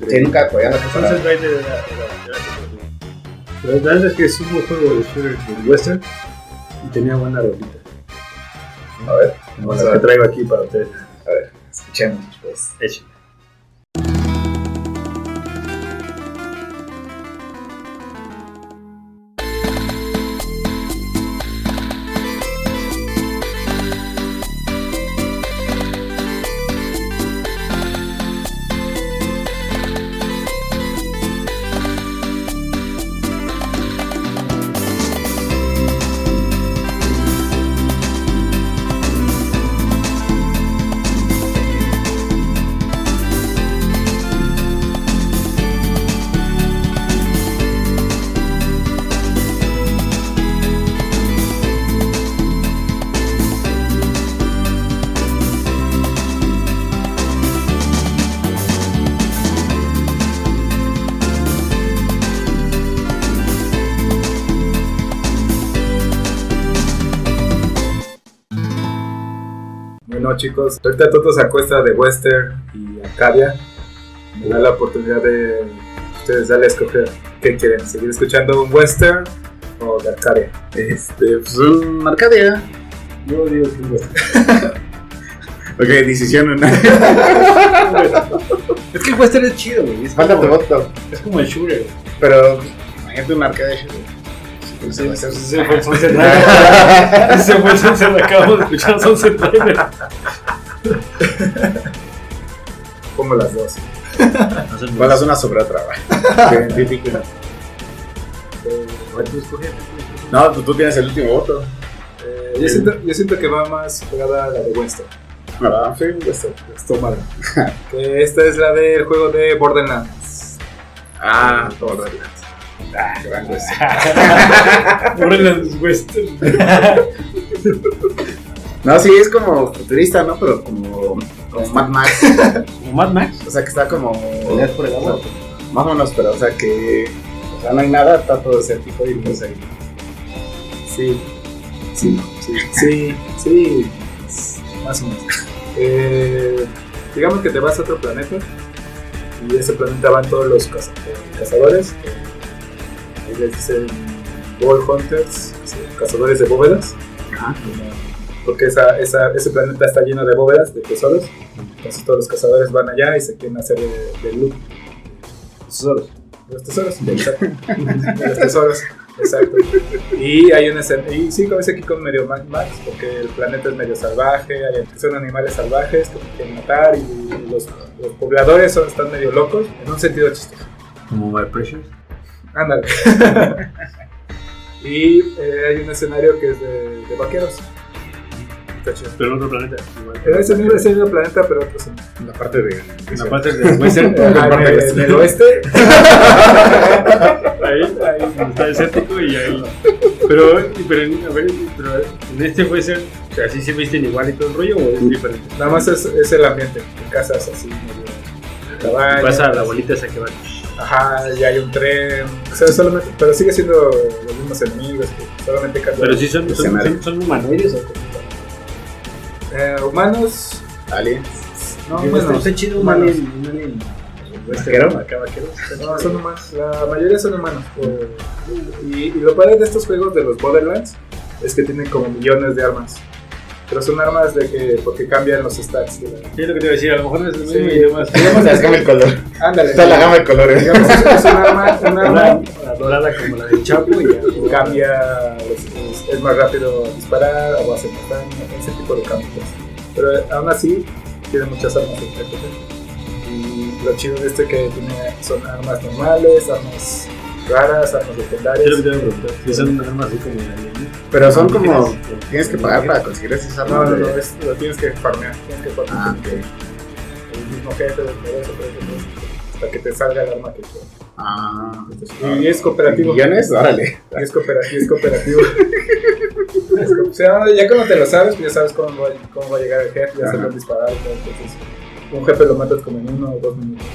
Speaker 1: Sí, nunca apoyando a
Speaker 2: Entonces Rider era, era, era cooperativo. Pero la verdad es que es un buen juego de shooter de western y tenía buena rolita.
Speaker 1: A ver, vamos a
Speaker 2: la que
Speaker 1: ver.
Speaker 2: traigo aquí para ustedes.
Speaker 1: A ver, escuchemos, pues.
Speaker 2: Hecho.
Speaker 3: Chicos, ahorita Toto se acuesta de Western y Arcadia. Me da la oportunidad de ustedes darle a escoger qué quieren, seguir escuchando un Western o de Arcadia.
Speaker 1: Este, pues un Arcadia.
Speaker 2: Yo digo que un western.
Speaker 1: Ok, decisión una.
Speaker 2: Es que el western es chido, güey. Es,
Speaker 1: Falta tu
Speaker 2: como-
Speaker 1: voto.
Speaker 2: es como el shooter. güey.
Speaker 1: Pero, imagínate un Arcadia. shooter. Sí,
Speaker 2: Sí, Ese fue el Sunset Rider. Ese fue el Sunset Rider. Acabamos de escuchar Sunset Rider.
Speaker 3: Pongo las dos.
Speaker 1: ¿Cuál es una sobre otra? va? Que. No, pues tú tienes el último voto.
Speaker 3: Eh, yo, siento, yo siento que va más pegada a la de. Estómago. que esta es la del juego de Borderlands.
Speaker 1: Ah, Borderlands. Ah, gran
Speaker 2: Western.
Speaker 1: No, sí, es como futurista, ¿no? Pero como, como Mad Max.
Speaker 2: Como Mad Max.
Speaker 1: O sea, que está como.
Speaker 2: Peleas por el agua.
Speaker 1: Más o menos, pero o sea que. O sea, no hay nada, está todo desértico y pues ahí.
Speaker 3: Sí. Sí, sí, sí, sí. Más o menos. Eh, digamos que te vas a otro planeta y ese planeta van todos los caza- cazadores. eh, les dicen Ball Hunters, cazadores de bóvedas. Porque esa, esa, ese planeta está lleno de bóvedas, de tesoros. Entonces todos los cazadores van allá y se quieren hacer de, de loot.
Speaker 2: Tesoros.
Speaker 3: Los tesoros, exacto. Los tesoros, exacto. Y hay una escena, y sí, como dice aquí con medio Mad Max, porque el planeta es medio salvaje, hay, son animales salvajes que quieren matar y los, los pobladores son, están medio locos, en un sentido chistoso.
Speaker 2: Como My Precious.
Speaker 3: Ándale. y eh, hay un escenario que es de, de vaqueros.
Speaker 2: Pero en otro planeta. Igual.
Speaker 3: Es el mismo, es el mismo planeta, pero otro escenario.
Speaker 1: La parte de.
Speaker 2: En la parte de Western.
Speaker 3: En, el, en el oeste.
Speaker 2: ahí, ahí está desértico y ahí. Pero, pero, en- a ver, pero en este Western, o sea, ¿sí se visten igual y todo el rollo o es diferente?
Speaker 3: Nada más es, es el ambiente. En casas así, medio. cabañas.
Speaker 2: Pasa la bolita esa que va.
Speaker 3: Ajá, y hay un tren. O sea, solamente. Pero sigue siendo los mismos enemigos. Que solamente cambia.
Speaker 2: Pero sí son, son, son, son humanoides o
Speaker 3: Eh, humanos.
Speaker 1: Aliens.
Speaker 3: No, humanos.
Speaker 2: está chido un
Speaker 3: humanos.
Speaker 2: alien, un alien.
Speaker 1: ¿Vaquero?
Speaker 2: Acá vaqueros.
Speaker 3: No, son humanos. La mayoría son humanos. Eh, y, y lo padre de estos juegos de los Borderlands es que tienen como millones de armas. Pero son armas de que. porque cambian los stats. de la-
Speaker 2: Sí, es lo que te iba a decir, a lo mejor no es el
Speaker 3: Sí.
Speaker 2: mismo idioma.
Speaker 1: Digamos la gama de color.
Speaker 3: Ándale.
Speaker 1: Está la gama de colores.
Speaker 3: Digamos, es, es un arma, un
Speaker 2: Una
Speaker 3: arma
Speaker 2: dorada como la del Chapo y ya.
Speaker 3: cambia, es, más rápido disparar o hace más daño, ese tipo de cambios. Pero aún así, tiene muchas armas diferentes. Y lo chido de este que tiene son armas normales, armas raras, armas
Speaker 2: Sí, lo que
Speaker 3: legendarias.
Speaker 2: te iba a preguntar. Si son armas así como de.
Speaker 1: Pero son como. Tienes que pagar para conseguir esas armas.
Speaker 3: No, no, no,
Speaker 1: de-
Speaker 3: es- lo tienes que farmear, tienes que farmear
Speaker 1: Ah,
Speaker 3: con el mismo jefe, eso, todo eso, todo eso, hasta que te salga el arma que quieras.
Speaker 1: Ah.
Speaker 3: Y es cooperativo.
Speaker 1: ¿Millones? Órale.
Speaker 3: Y es cooperativo. Es cooperativo. Es co- o sea, ya cuando te lo sabes, pues ya sabes cómo va, cómo va a llegar el jefe, ya sabes
Speaker 1: Ajá.
Speaker 3: disparar. y todo, Entonces, un jefe lo matas como en uno o dos minutos.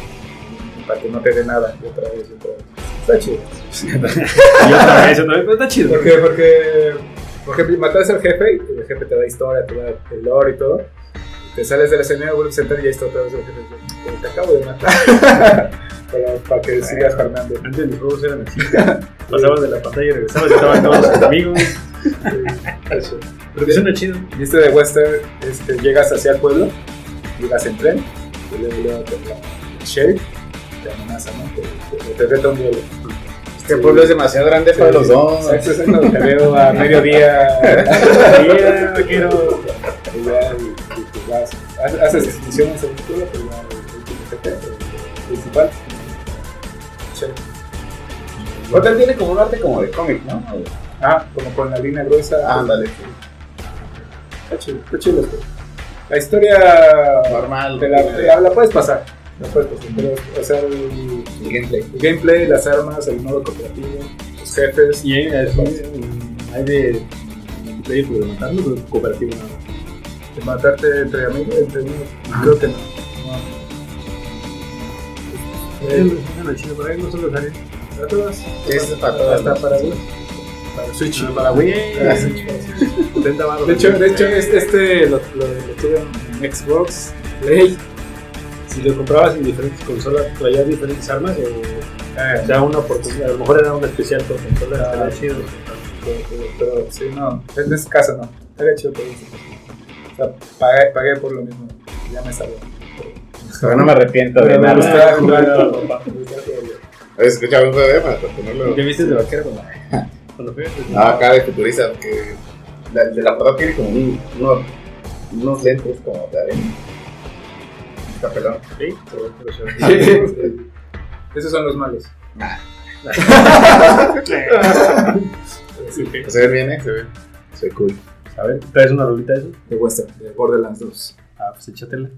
Speaker 3: Para que no te dé nada. Y otra vez, y otra vez. Está chido.
Speaker 2: Y otra vez, otra vez, pero está chido.
Speaker 3: Porque, porque, porque matas al jefe y el jefe te da historia, te da el lore y todo. Te sales de la escena, vuelves a sentar y ya está otra vez el jefe. Te acabo de matar. para, para que sigas farmando.
Speaker 2: Antes los juegos eran así. Pasabas de la pantalla y regresabas y estaban todos.
Speaker 3: Está chido.
Speaker 2: Pero que suena chido.
Speaker 3: Y este de Western, este, llegas hacia el pueblo, llegas en tren, y luego, te- el sheriff te amenaza, ¿no? Te, reta un duelo.
Speaker 1: Este pueblo es demasiado grande para los dos.
Speaker 3: Te veo a mediodía.
Speaker 2: Mira, vaquero.
Speaker 3: y ya, y- Haces misiones en el pueblo, pero ya el principal.
Speaker 1: Hotel tiene como un arte como de cómic, ¿no?
Speaker 3: Ah, como con la línea gruesa.
Speaker 1: Ándale.
Speaker 3: Está chido, está chido esto. La historia
Speaker 1: Normal.
Speaker 3: te la, te la- la puedes pasar. La puedes pasar. Pero, o sea, el,
Speaker 1: El gameplay.
Speaker 3: el gameplay, las armas, el modo cooperativo, los jefes.
Speaker 2: Y hay, hay de multiplayer de matarlos o cooperativo nada más.
Speaker 3: de matarte entre amigos, entre amigos. Creo que no. no. Eh,
Speaker 2: chido, por ahí no son los aliens.
Speaker 3: para todas.
Speaker 1: Es para todas,
Speaker 3: Hasta para Wii.
Speaker 2: para Switch.
Speaker 1: Para Wii.
Speaker 2: Para Switch, para Switch. 70 baros.
Speaker 3: De hecho, de hecho es- este lo, lo, lo en Xbox, Play.
Speaker 2: Si lo comprabas en diferentes consolas, traía diferentes armas o
Speaker 3: eh,
Speaker 2: da una oportunidad. A lo mejor era una especial por consola.
Speaker 3: Ah,
Speaker 2: estaría chido.
Speaker 3: pero, pero- pero sí, no, en este caso no. Estaría chido que dices. O sea, pagué, pagué por lo mismo. Ya me salió.
Speaker 1: Pero no me arrepiento de
Speaker 3: Pero me
Speaker 1: nada.
Speaker 3: gustaba jugar.
Speaker 2: Claro, papá. Me gustaba jugar.
Speaker 1: ¿Has escuchado un juego de para tenerlo?
Speaker 2: ¿Qué viste de vaquero cuando, cuando fue?
Speaker 1: No, acá de futurista, que la, de la verdad tiene como un, unos, unos lentes como de arena.
Speaker 2: Sí,
Speaker 3: Esos son los malos.
Speaker 2: Sí.
Speaker 1: Se ve bien, ¿eh? Se ve. Se ve cool.
Speaker 2: A ver, ¿traes una rolita de eso?
Speaker 3: De Western, de Borderlands 2.
Speaker 2: Ah, pues échatela.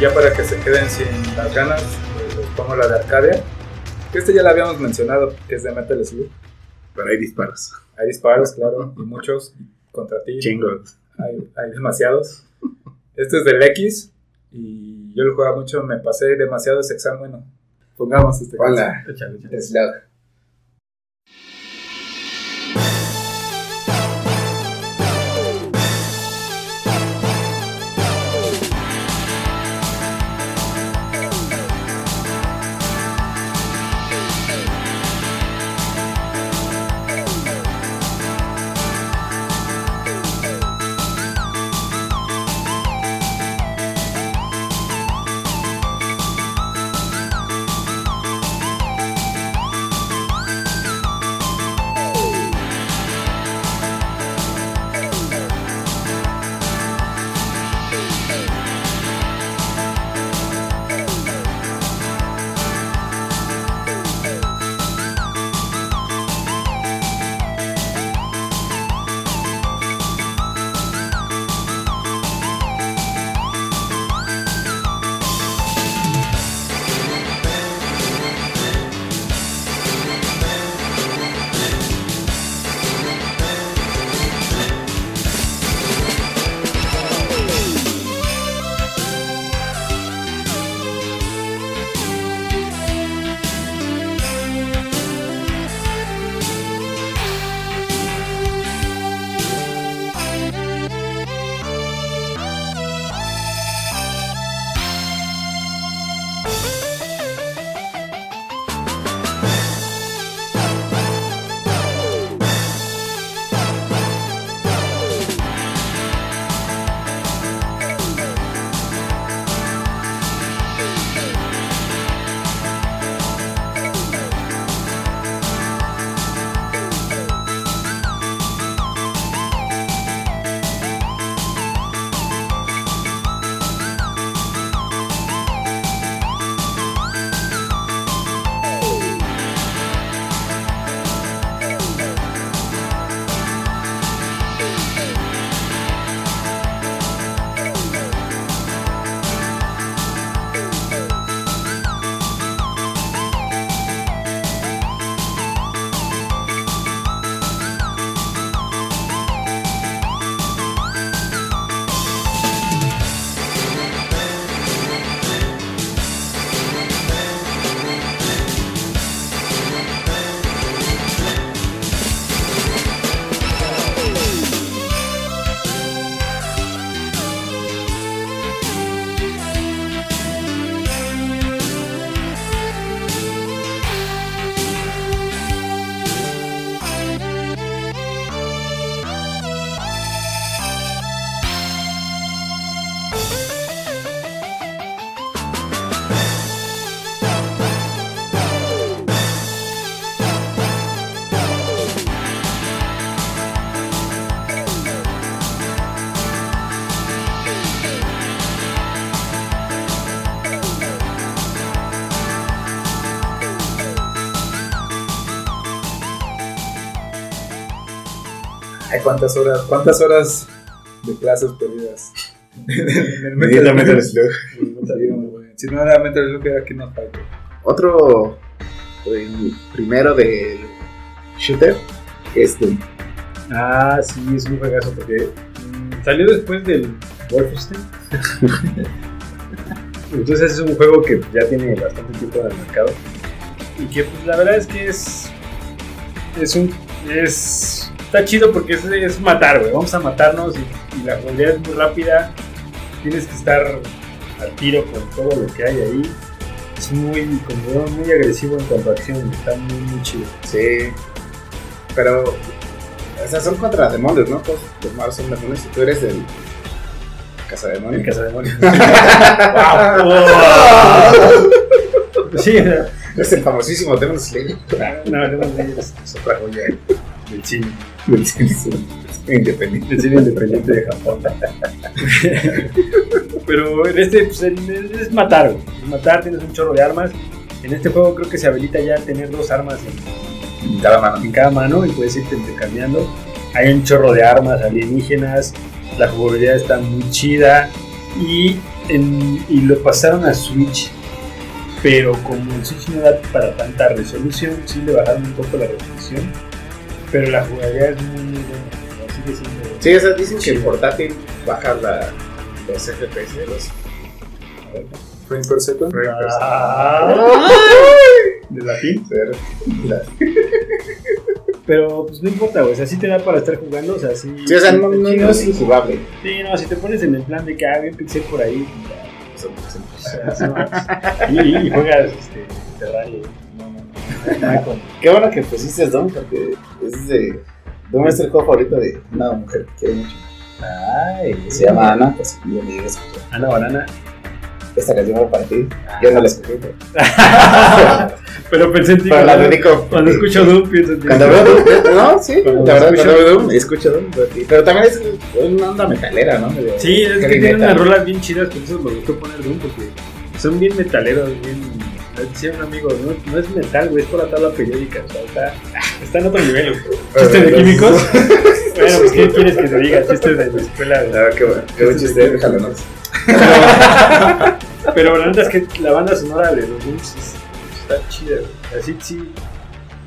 Speaker 3: Ya para que se queden sin las ganas, pues, les pongo la de Arcadia. Que este ya la habíamos mencionado, que es de Metal Slug.
Speaker 1: Pero hay disparos.
Speaker 3: Hay disparos, claro, y muchos contra ti.
Speaker 1: Chingos.
Speaker 3: Hay, hay demasiados. Este es del X y yo lo jugaba mucho, me pasé demasiados examen, bueno, Pongamos este
Speaker 1: Hola.
Speaker 2: Échale, échale.
Speaker 3: ¿Cuántas horas, cuántas horas de clases perdidas? En el
Speaker 1: Medida Metal
Speaker 3: Slug. Si no era Metal Slug, era Kingdom Fighter.
Speaker 1: Otro el primero de shooter es Doom.
Speaker 2: Ah, sí, es un juegazo porque mm, salió después del Wolfenstein. Entonces es un juego que ya tiene bastante tiempo en el mercado. Y que pues la verdad es que es. Es un. Es. Está chido porque es, es matar, güey. Vamos a matarnos y, y la jugabilidad es muy rápida. Tienes que estar al tiro con todo lo que hay ahí. Es muy, como, muy agresivo en cuanto a acción. Está muy, muy chido.
Speaker 1: Sí. Pero. O sea, son contra demonios, ¿no? Todos los malos son demonios y tú eres el. Casa
Speaker 2: El
Speaker 1: demonios.
Speaker 2: cazademonios. ¡Wow! sí,
Speaker 1: Es el famosísimo Demon Slayer.
Speaker 2: no, no, no, es, otra joya del cine,
Speaker 1: del cine independiente.
Speaker 2: del cine independiente de Japón. Pero en este pues, es matar. Es matar, tienes un chorro de armas. En este juego creo que se habilita ya tener dos armas en,
Speaker 1: cada mano.
Speaker 2: en cada mano y puedes irte intercambiando. Hay un chorro de armas alienígenas, la jugabilidad está muy chida y lo pasaron a Switch, pero como el Switch no da para tanta resolución, sí le bajaron un poco la resolución, pero la jugabilidad es muy, muy buena. Sigue siendo-
Speaker 1: Sí, o sea, dicen que el portátil baja la, los FPS. Los,
Speaker 3: Frame per second.
Speaker 2: De latín.
Speaker 1: Ser- la-
Speaker 2: Pero pues no importa, güey. O sea, sí te da para estar jugando. O sea, sí.
Speaker 1: Sí, o sea, no, no,
Speaker 2: sí,
Speaker 1: no es injugable.
Speaker 2: Sí, no, si te pones en el plan de que ah, bien pixel por ahí. ya, sí, no. Y, y juegas este, Terraria. No, no,
Speaker 1: Qué bueno que pusiste Doom, porque es de. Doom es el juego favorito de una mujer que quiero mucho.
Speaker 2: Ay,
Speaker 1: Se llama Ana, pues yo llegué a escuchar.
Speaker 2: Ana Banana.
Speaker 1: Esta canción va para ti. Yo no la escogí, pero,
Speaker 2: pensé en ti.
Speaker 1: pero la
Speaker 2: cuando-
Speaker 1: dedico.
Speaker 2: Cuando escucho Doom, pienso en ti.
Speaker 1: Cuando veo Doom, no, sí,
Speaker 2: Cuando
Speaker 1: la verdad,
Speaker 2: escucho-
Speaker 1: cuando veo Doom, escucho Doom. pero también es una onda metalera, ¿no?
Speaker 2: Sí, es que
Speaker 1: metal.
Speaker 2: unas rolas bien chidas, por eso me gustó poner Doom, porque son bien metaleros, bien... Decía un amigo, no, no es metal, güey, es por la tabla periódica, o sea, está, está en otro nivel. ¿Chiste de químicos? bueno, pues, ¿qué quieres que te diga? Chiste de la escuela. güey.
Speaker 1: Ah, qué bueno, qué buen chiste, déjalo, ¿no?
Speaker 2: Pero, la neta es que la banda sonora de los es- está chida, güey. Así, sí,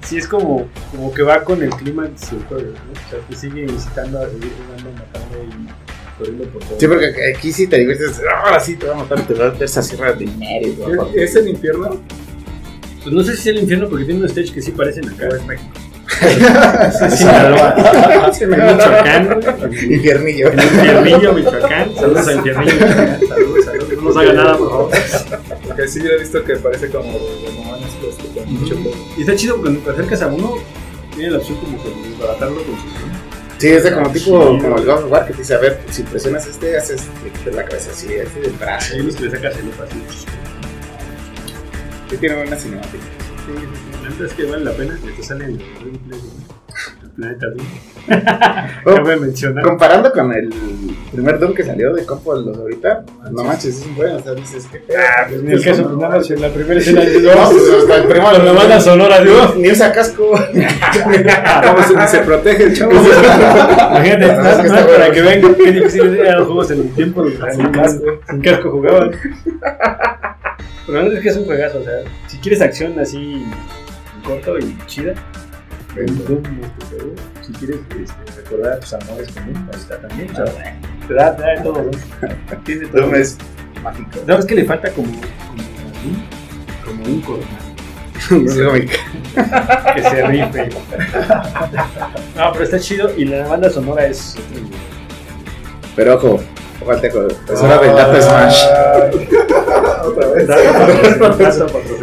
Speaker 2: sí es como, como que va con el clima del juego, ¿no? O sea, te sigue incitando a seguir jugando, matando y corriendo por todo.
Speaker 1: Sí, porque aquí sí te diviertes. Ahora sí te va a matar, te va a dar esa sierra de dinero. partir.
Speaker 3: ¿Es el infierno?
Speaker 2: Pues no sé si es el infierno porque tiene un stage que sí parecen acá.
Speaker 3: ¿O es México?
Speaker 2: Sinaloa. Michoacán.
Speaker 1: Infiernillo.
Speaker 2: Infiernillo, Michoacán. Saludos a Infiernillo, Michoacán. Saludos, saludos. No nos haga nada, por favor.
Speaker 3: Porque sí, yo he visto que parece como de pues, mucho.
Speaker 2: Y está chido porque cuando te acercas a uno, tiene la opción como que de desbaratarlo con su
Speaker 1: Sí, es de como tipo,
Speaker 2: Sí.
Speaker 1: como el God of War que te dice, a ver, si presionas este, haces, la cabeza así, así del brazo.
Speaker 2: Hay unos que le sacas el así.
Speaker 1: Sí, tiene buena cinemática.
Speaker 2: Sí, la neta es que vale la pena que te sale el gameplay del planeta Doom.
Speaker 1: Oh,
Speaker 2: Cabe mencionar.
Speaker 1: Comparando con el primer Doom que salió de compo de los ahorita, no manches, es un bueno, o sea, dices que...
Speaker 2: Ah, pues ni el caso, pues más en la primera escena de
Speaker 1: No, pues, hasta el primero,
Speaker 2: Con la banda sonora de
Speaker 1: Ni- Ni usa casco.
Speaker 3: ¿Cómo se, se protege el chavo?
Speaker 2: Imagínate, para que vean qué difícil era los juegos en el tiempo de sin casco, sin casco jugaban. Pero verdad es que es un juegazo, o sea, si quieres acción así corto y chida, este. Si quieres este, recordar tus amores con Doom, ahí está también. o sea, te da, te da de todo, Doom. Tiene todo.
Speaker 1: Doom es mágico.
Speaker 2: ¿Sabes qué le falta como, como? Como un coronel que se rife. No, pero está chido y la banda sonora es.
Speaker 1: Pero ojo, ojo, teco, es hora del dato Smash.
Speaker 3: Otra vez.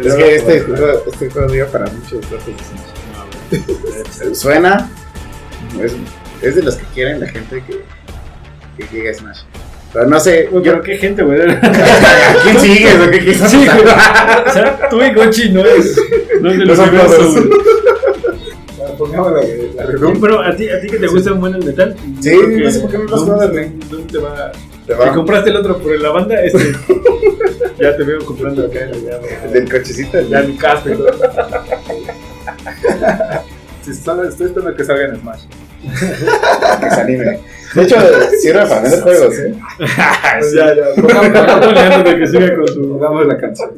Speaker 1: Es que este juego, este juego dio para muchos datos de Smash. Suena, es, es de los que quieren la gente que, que llegue a Smash. Pero no sé, yo,
Speaker 2: pero qué gente, güey.
Speaker 1: ¿a quién sigues o qué quieres?
Speaker 2: Sí, güey. O sea, tú y Gochi no es. No es de los.
Speaker 3: Pongamos la.
Speaker 2: Pero a ti, a ti que te gusta un buen el metal.
Speaker 1: Sí, no sé por qué no lo has jugado, güey.
Speaker 2: Doom te va.
Speaker 1: Te
Speaker 2: Si compraste el otro por la banda, este. ya te veo comprando acá en el
Speaker 1: del cochecito.
Speaker 2: Ya mi todo.
Speaker 3: Si sale- estoy esperando que salga en Smash.
Speaker 1: que se anime. De hecho, sirve para vender juegos, ¿eh?
Speaker 3: Ya, ya. Pongamos,
Speaker 2: de que siga con su.
Speaker 3: pongamos la canción.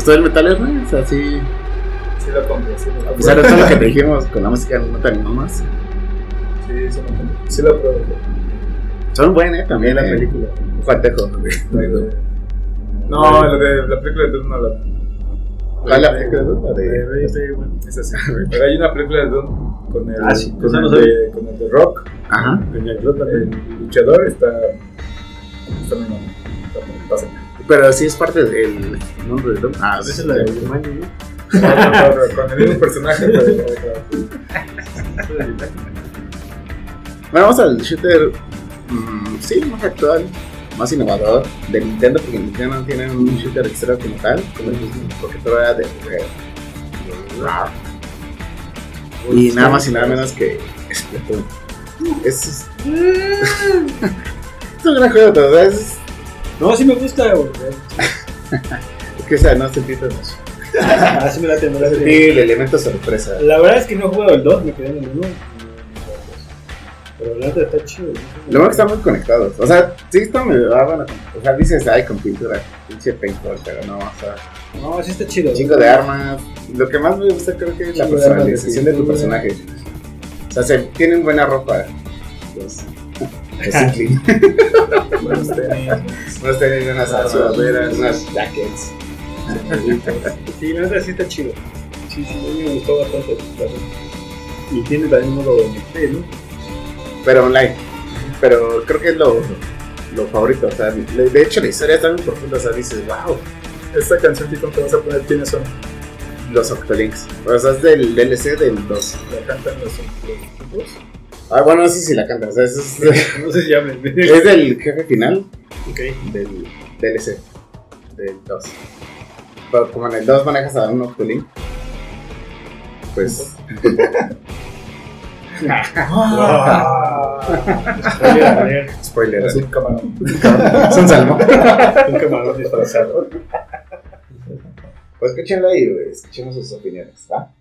Speaker 1: Gustó el Metal Gear? no? O sea, sí.
Speaker 3: Sí lo compro, sí lo
Speaker 1: A pesar de todo lo que te dijimos con la música, no te animó más.
Speaker 3: Sí, sí lo compro. Sí lo pruebo.
Speaker 1: Son buenas, ¿eh? También
Speaker 2: la
Speaker 1: eh,
Speaker 2: película.
Speaker 1: Tejo.
Speaker 3: No, la de la película de Doom no la
Speaker 1: ¿Cuál es la película? La
Speaker 2: Eh,
Speaker 1: de...
Speaker 3: Es así. Pero hay una película de Doom con el,
Speaker 2: Ah, sí,
Speaker 3: con, el de, con el de Rock,
Speaker 1: Ajá.
Speaker 2: Con
Speaker 3: el luchador, está. Está muy mal.
Speaker 1: Pero sí es parte del de. Ah,
Speaker 2: Esa es la de Jumanji, ¿no?
Speaker 3: Con el mismo personaje, pero.
Speaker 1: Bueno, vamos al shooter, mm, sí, más actual, más innovador de Nintendo, porque Nintendo no tiene un shooter extra como tal, como el porque todo era de mujer. Y nada más y nada menos que Splatoon. Es, es, es un gran juego, es,
Speaker 2: No, sí me gusta, güey.
Speaker 1: que o sea, no sentí tanto.
Speaker 2: Ah, sí me late, me.
Speaker 1: Sentí el elemento sorpresa.
Speaker 2: La verdad es que no he jugado el 2, me quedé en el 1. Pero la neta está chido.
Speaker 1: Lo bueno que están muy conectados. O sea, sí está medio ah, bueno, O sea, dices, ay, con pintura, pinche paintball, pero no, o sea,
Speaker 2: No, sí está chido.
Speaker 1: chingo de armas. Lo que más me gusta creo que es la personalización de tu personaje. O sea, se, tienen buena ropa. Los, los
Speaker 3: tenis.
Speaker 1: Unos tienen unas armaduras, unas jackets.
Speaker 2: Sí, la neta sí está chido. Sí, sí, a mí me gustó bastante. Y tiene también modo de ¿no?
Speaker 1: Pero online. Pero creo que es lo, lo favorito. O sea, de hecho la historia está muy profunda. O sea, dices, wow,
Speaker 3: Esta canción que te vas a poner, ¿quiénes son?
Speaker 1: los Octolinks. O sea, es del DLC del 2.
Speaker 3: La cantan los, tipos.
Speaker 1: Ah, bueno, no sé si la canta. O sea, eso es,
Speaker 2: No sé si
Speaker 1: es del jefe final.
Speaker 2: ok.
Speaker 1: del DLC del 2. Pero como en el 2 manejas a un Octolink, pues.
Speaker 2: Spoiler alert.
Speaker 1: Spoiler.
Speaker 3: Es un camarón.
Speaker 1: Es un salmo.
Speaker 2: Un camarón disfrazado.
Speaker 1: Pues escúchenlo ahí, güey. Escuchemos sus opiniones, ¿va?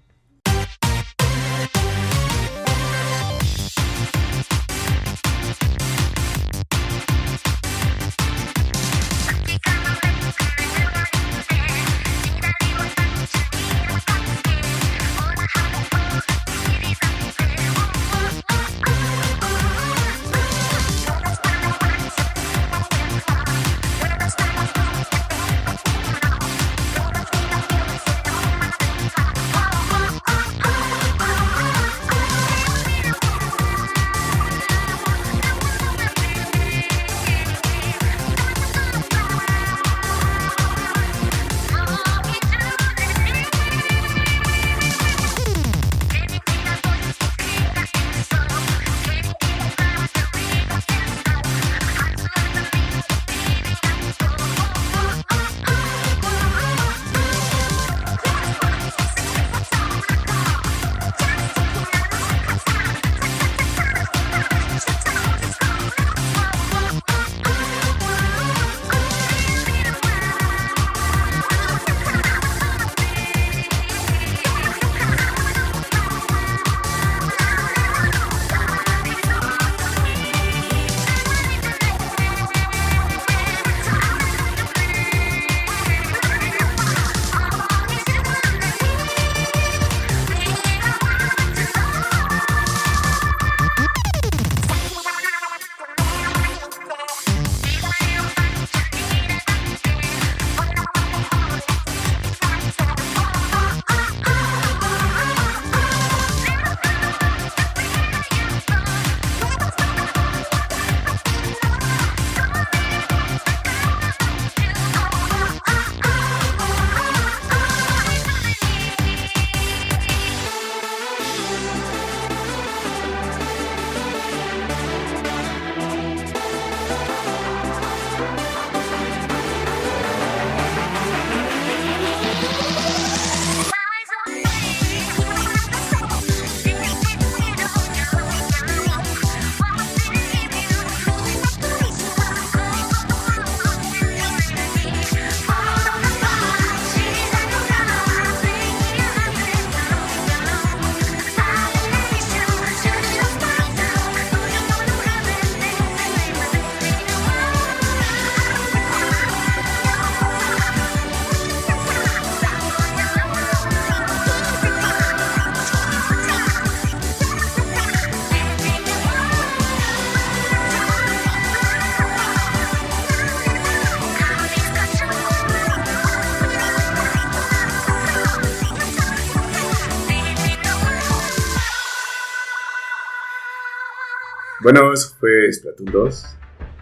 Speaker 1: Bueno, eso fue Splatoon 2.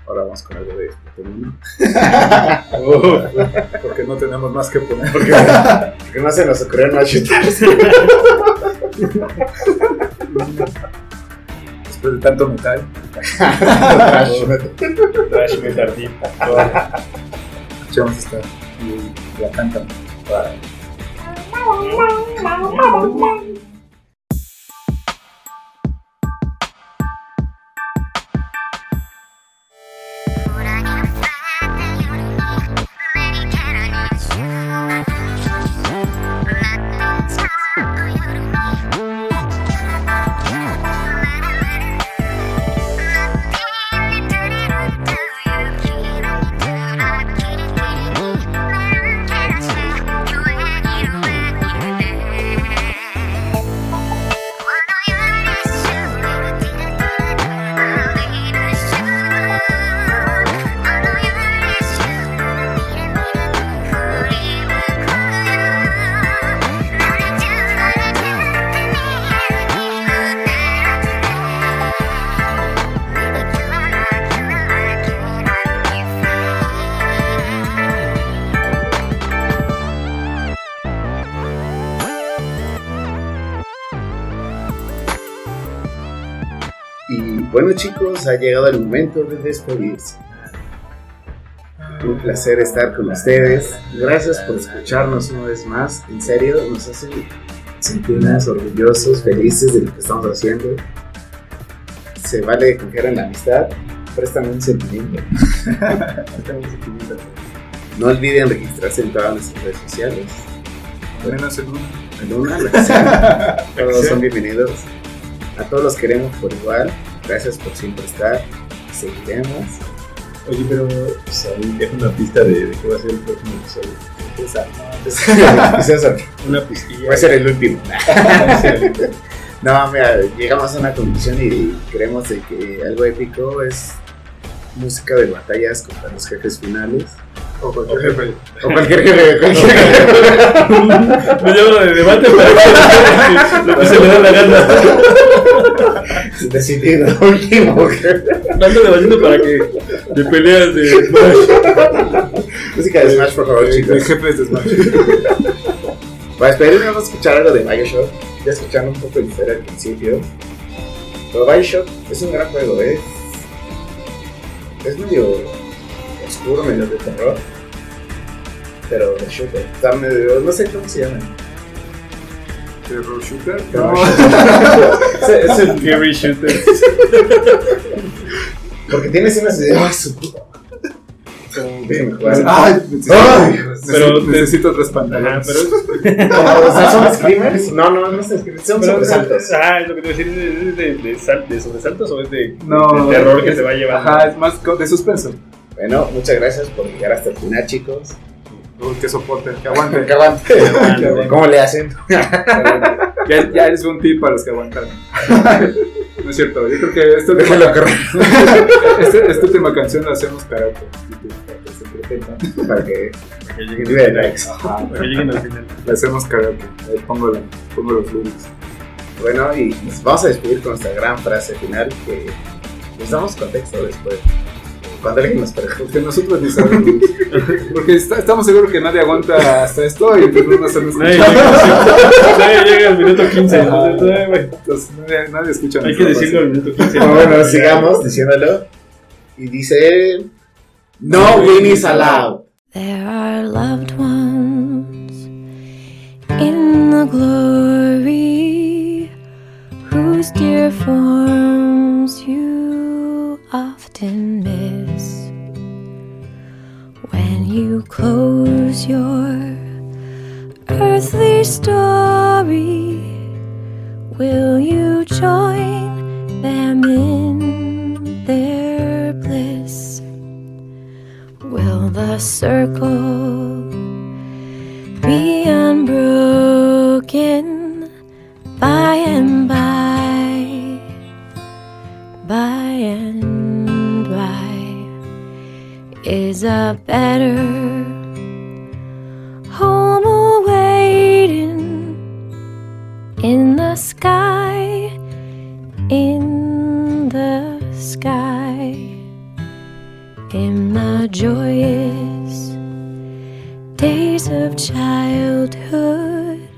Speaker 1: Ahora vamos con algo de Splatoon 1.
Speaker 3: Porque no tenemos más que poner.
Speaker 1: Porque, porque no se nos ocurrió no.
Speaker 3: Después de tanto metal.
Speaker 2: Trash Metal Deep.
Speaker 3: Escuchamos esta y la cantan.
Speaker 1: Y chicos, ha llegado el momento de despedirse. Un placer estar con ustedes. Gracias por escucharnos una vez más. En serio, nos hacen sentirnos orgullosos, felices de lo que estamos haciendo. Se vale confiar en la amistad. Préstame un sentimiento. Préstame un sentimiento. No olviden registrarse en todas nuestras redes sociales.
Speaker 3: Menos en.
Speaker 1: En una, sea. Todos son bienvenidos. A todos los queremos por igual. Gracias por siempre estar. Seguiremos.
Speaker 2: Oye, pero pues, ahí deja una pista de, de qué va a ser el próximo episodio.
Speaker 1: Eso.
Speaker 2: Una pistilla.
Speaker 1: Va a ser el último. No, mira, llegamos a una conclusión y creemos de que algo épico es música de batallas contra los jefes finales.
Speaker 3: O cualquier jefe.
Speaker 1: O cualquier jefe. Cualquier jefe.
Speaker 2: Me llamo de debate para lo que se le da la gana.
Speaker 1: Decidido, último.
Speaker 2: Ando debatiendo para que de peleas de Smash.
Speaker 1: Música de Smash, por favor,
Speaker 3: El
Speaker 1: chicos.
Speaker 3: jefe es de Smash.
Speaker 1: Para despedirnos vamos a escuchar algo de Bioshock. Ya escucharon un poco de historia al principio. Pero Bioshock es un gran juego, ¿eh? Es medio oscuro, medio de terror. Pero de shooter. Está medio. No sé cómo se llama.
Speaker 3: Terror Shooter.
Speaker 1: No.
Speaker 2: Es es el Gary Shooter.
Speaker 1: Porque tienes unas de. ¡Ay, su puta! Jugar.
Speaker 3: Ay, necesito,
Speaker 1: Ay,
Speaker 2: pero
Speaker 3: necesito tres
Speaker 2: Ajá,
Speaker 3: pantalones.
Speaker 2: pero.
Speaker 1: O sea, ¿son screamers? No, no, no son screamers. Son
Speaker 2: pero
Speaker 1: sobresaltos.
Speaker 2: Ah, es lo que te voy a decir. ¿Es de, de, sal- de sobresaltos o es de,
Speaker 3: No,
Speaker 2: de terror que
Speaker 3: es-
Speaker 2: te va llevando?
Speaker 3: Ajá, es más de suspenso.
Speaker 1: Bueno, muchas gracias por llegar hasta el final, chicos.
Speaker 3: Que soporte, que aguante.
Speaker 1: Que aguante.
Speaker 3: aguante.
Speaker 1: ¿Cómo le hacen?
Speaker 3: Ya, ya es un tip para los que aguantaron. No es cierto, yo creo que este tema, este, esta última canción la hacemos karaoke. Para que.
Speaker 1: Para que
Speaker 2: que
Speaker 1: que
Speaker 2: lleguen,
Speaker 1: de likes.
Speaker 3: Ajá,
Speaker 2: para que lleguen al final.
Speaker 3: la hacemos karaoke. Ahí pongo, la, pongo los lyrics.
Speaker 1: Bueno, y nos vamos a despedir con nuestra gran frase final que les damos contexto después. Cuando alguien nos pregunte.
Speaker 3: Porque nosotros ni sabemos. Porque está- estamos seguros que nadie aguanta hasta esto y entonces no nos han
Speaker 2: Nadie llega, nadie llega al minuto 15. Entonces,
Speaker 3: nadie, nadie escucha
Speaker 2: hay que decirlo al minuto 15.
Speaker 1: Pero bueno, sigamos diciéndolo. Y dice: No winning allowed.
Speaker 5: There are loved ones in the glory whose dear forms you often you close your earthly story. Will you join them in their bliss? Will the circle be unbroken by and by? By and is a better home awaiting in the sky, in the sky in the joyous days of childhood.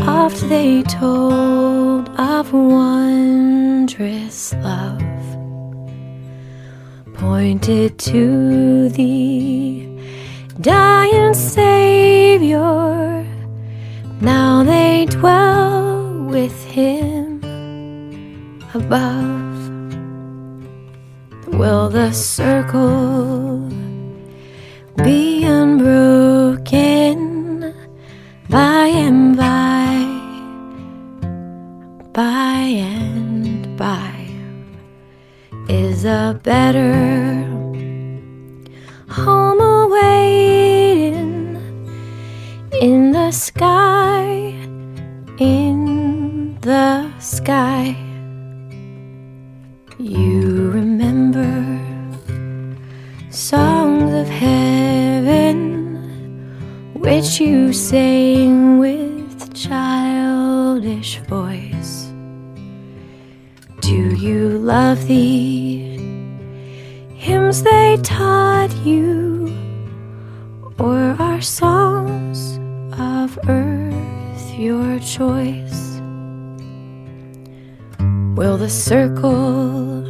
Speaker 5: Oft they told of wondrous love, pointed to the dying Savior. Now they dwell with Him above. Will the circle be unbroken by and by, by and by? Is a better home awaiting in the sky, in the sky. You remember songs of heaven which you sang with childish voice. You love the hymns they taught you, or are songs of earth your choice? Will the circle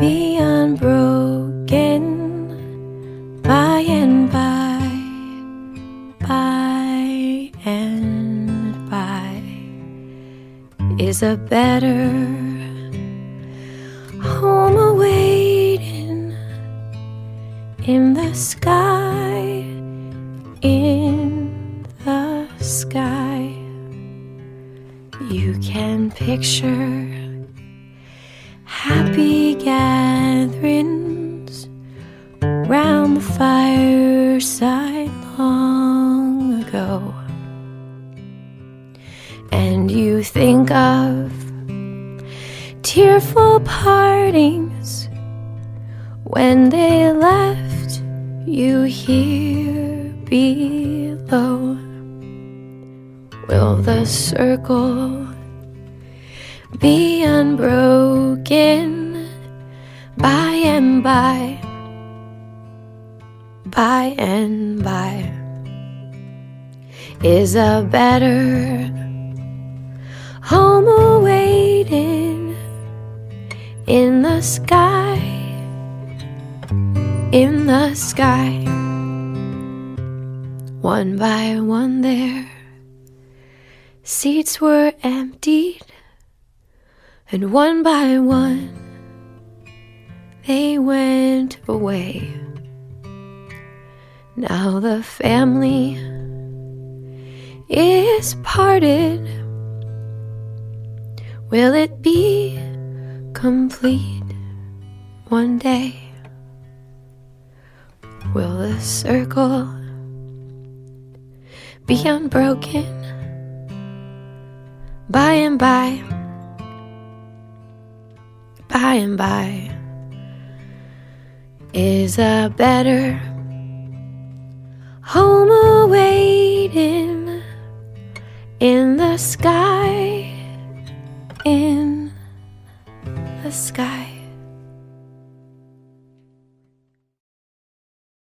Speaker 5: be unbroken by and by, by and by? Is a better sky, circle be unbroken by and by, by and by? Is a better home awaiting in the sky, in the sky, one by one there seats were emptied, and one by one they went away. Now the family is parted. Will it be complete one day? Will the circle be unbroken? By and by, by and by. Is a better home awaiting in the sky, in the sky.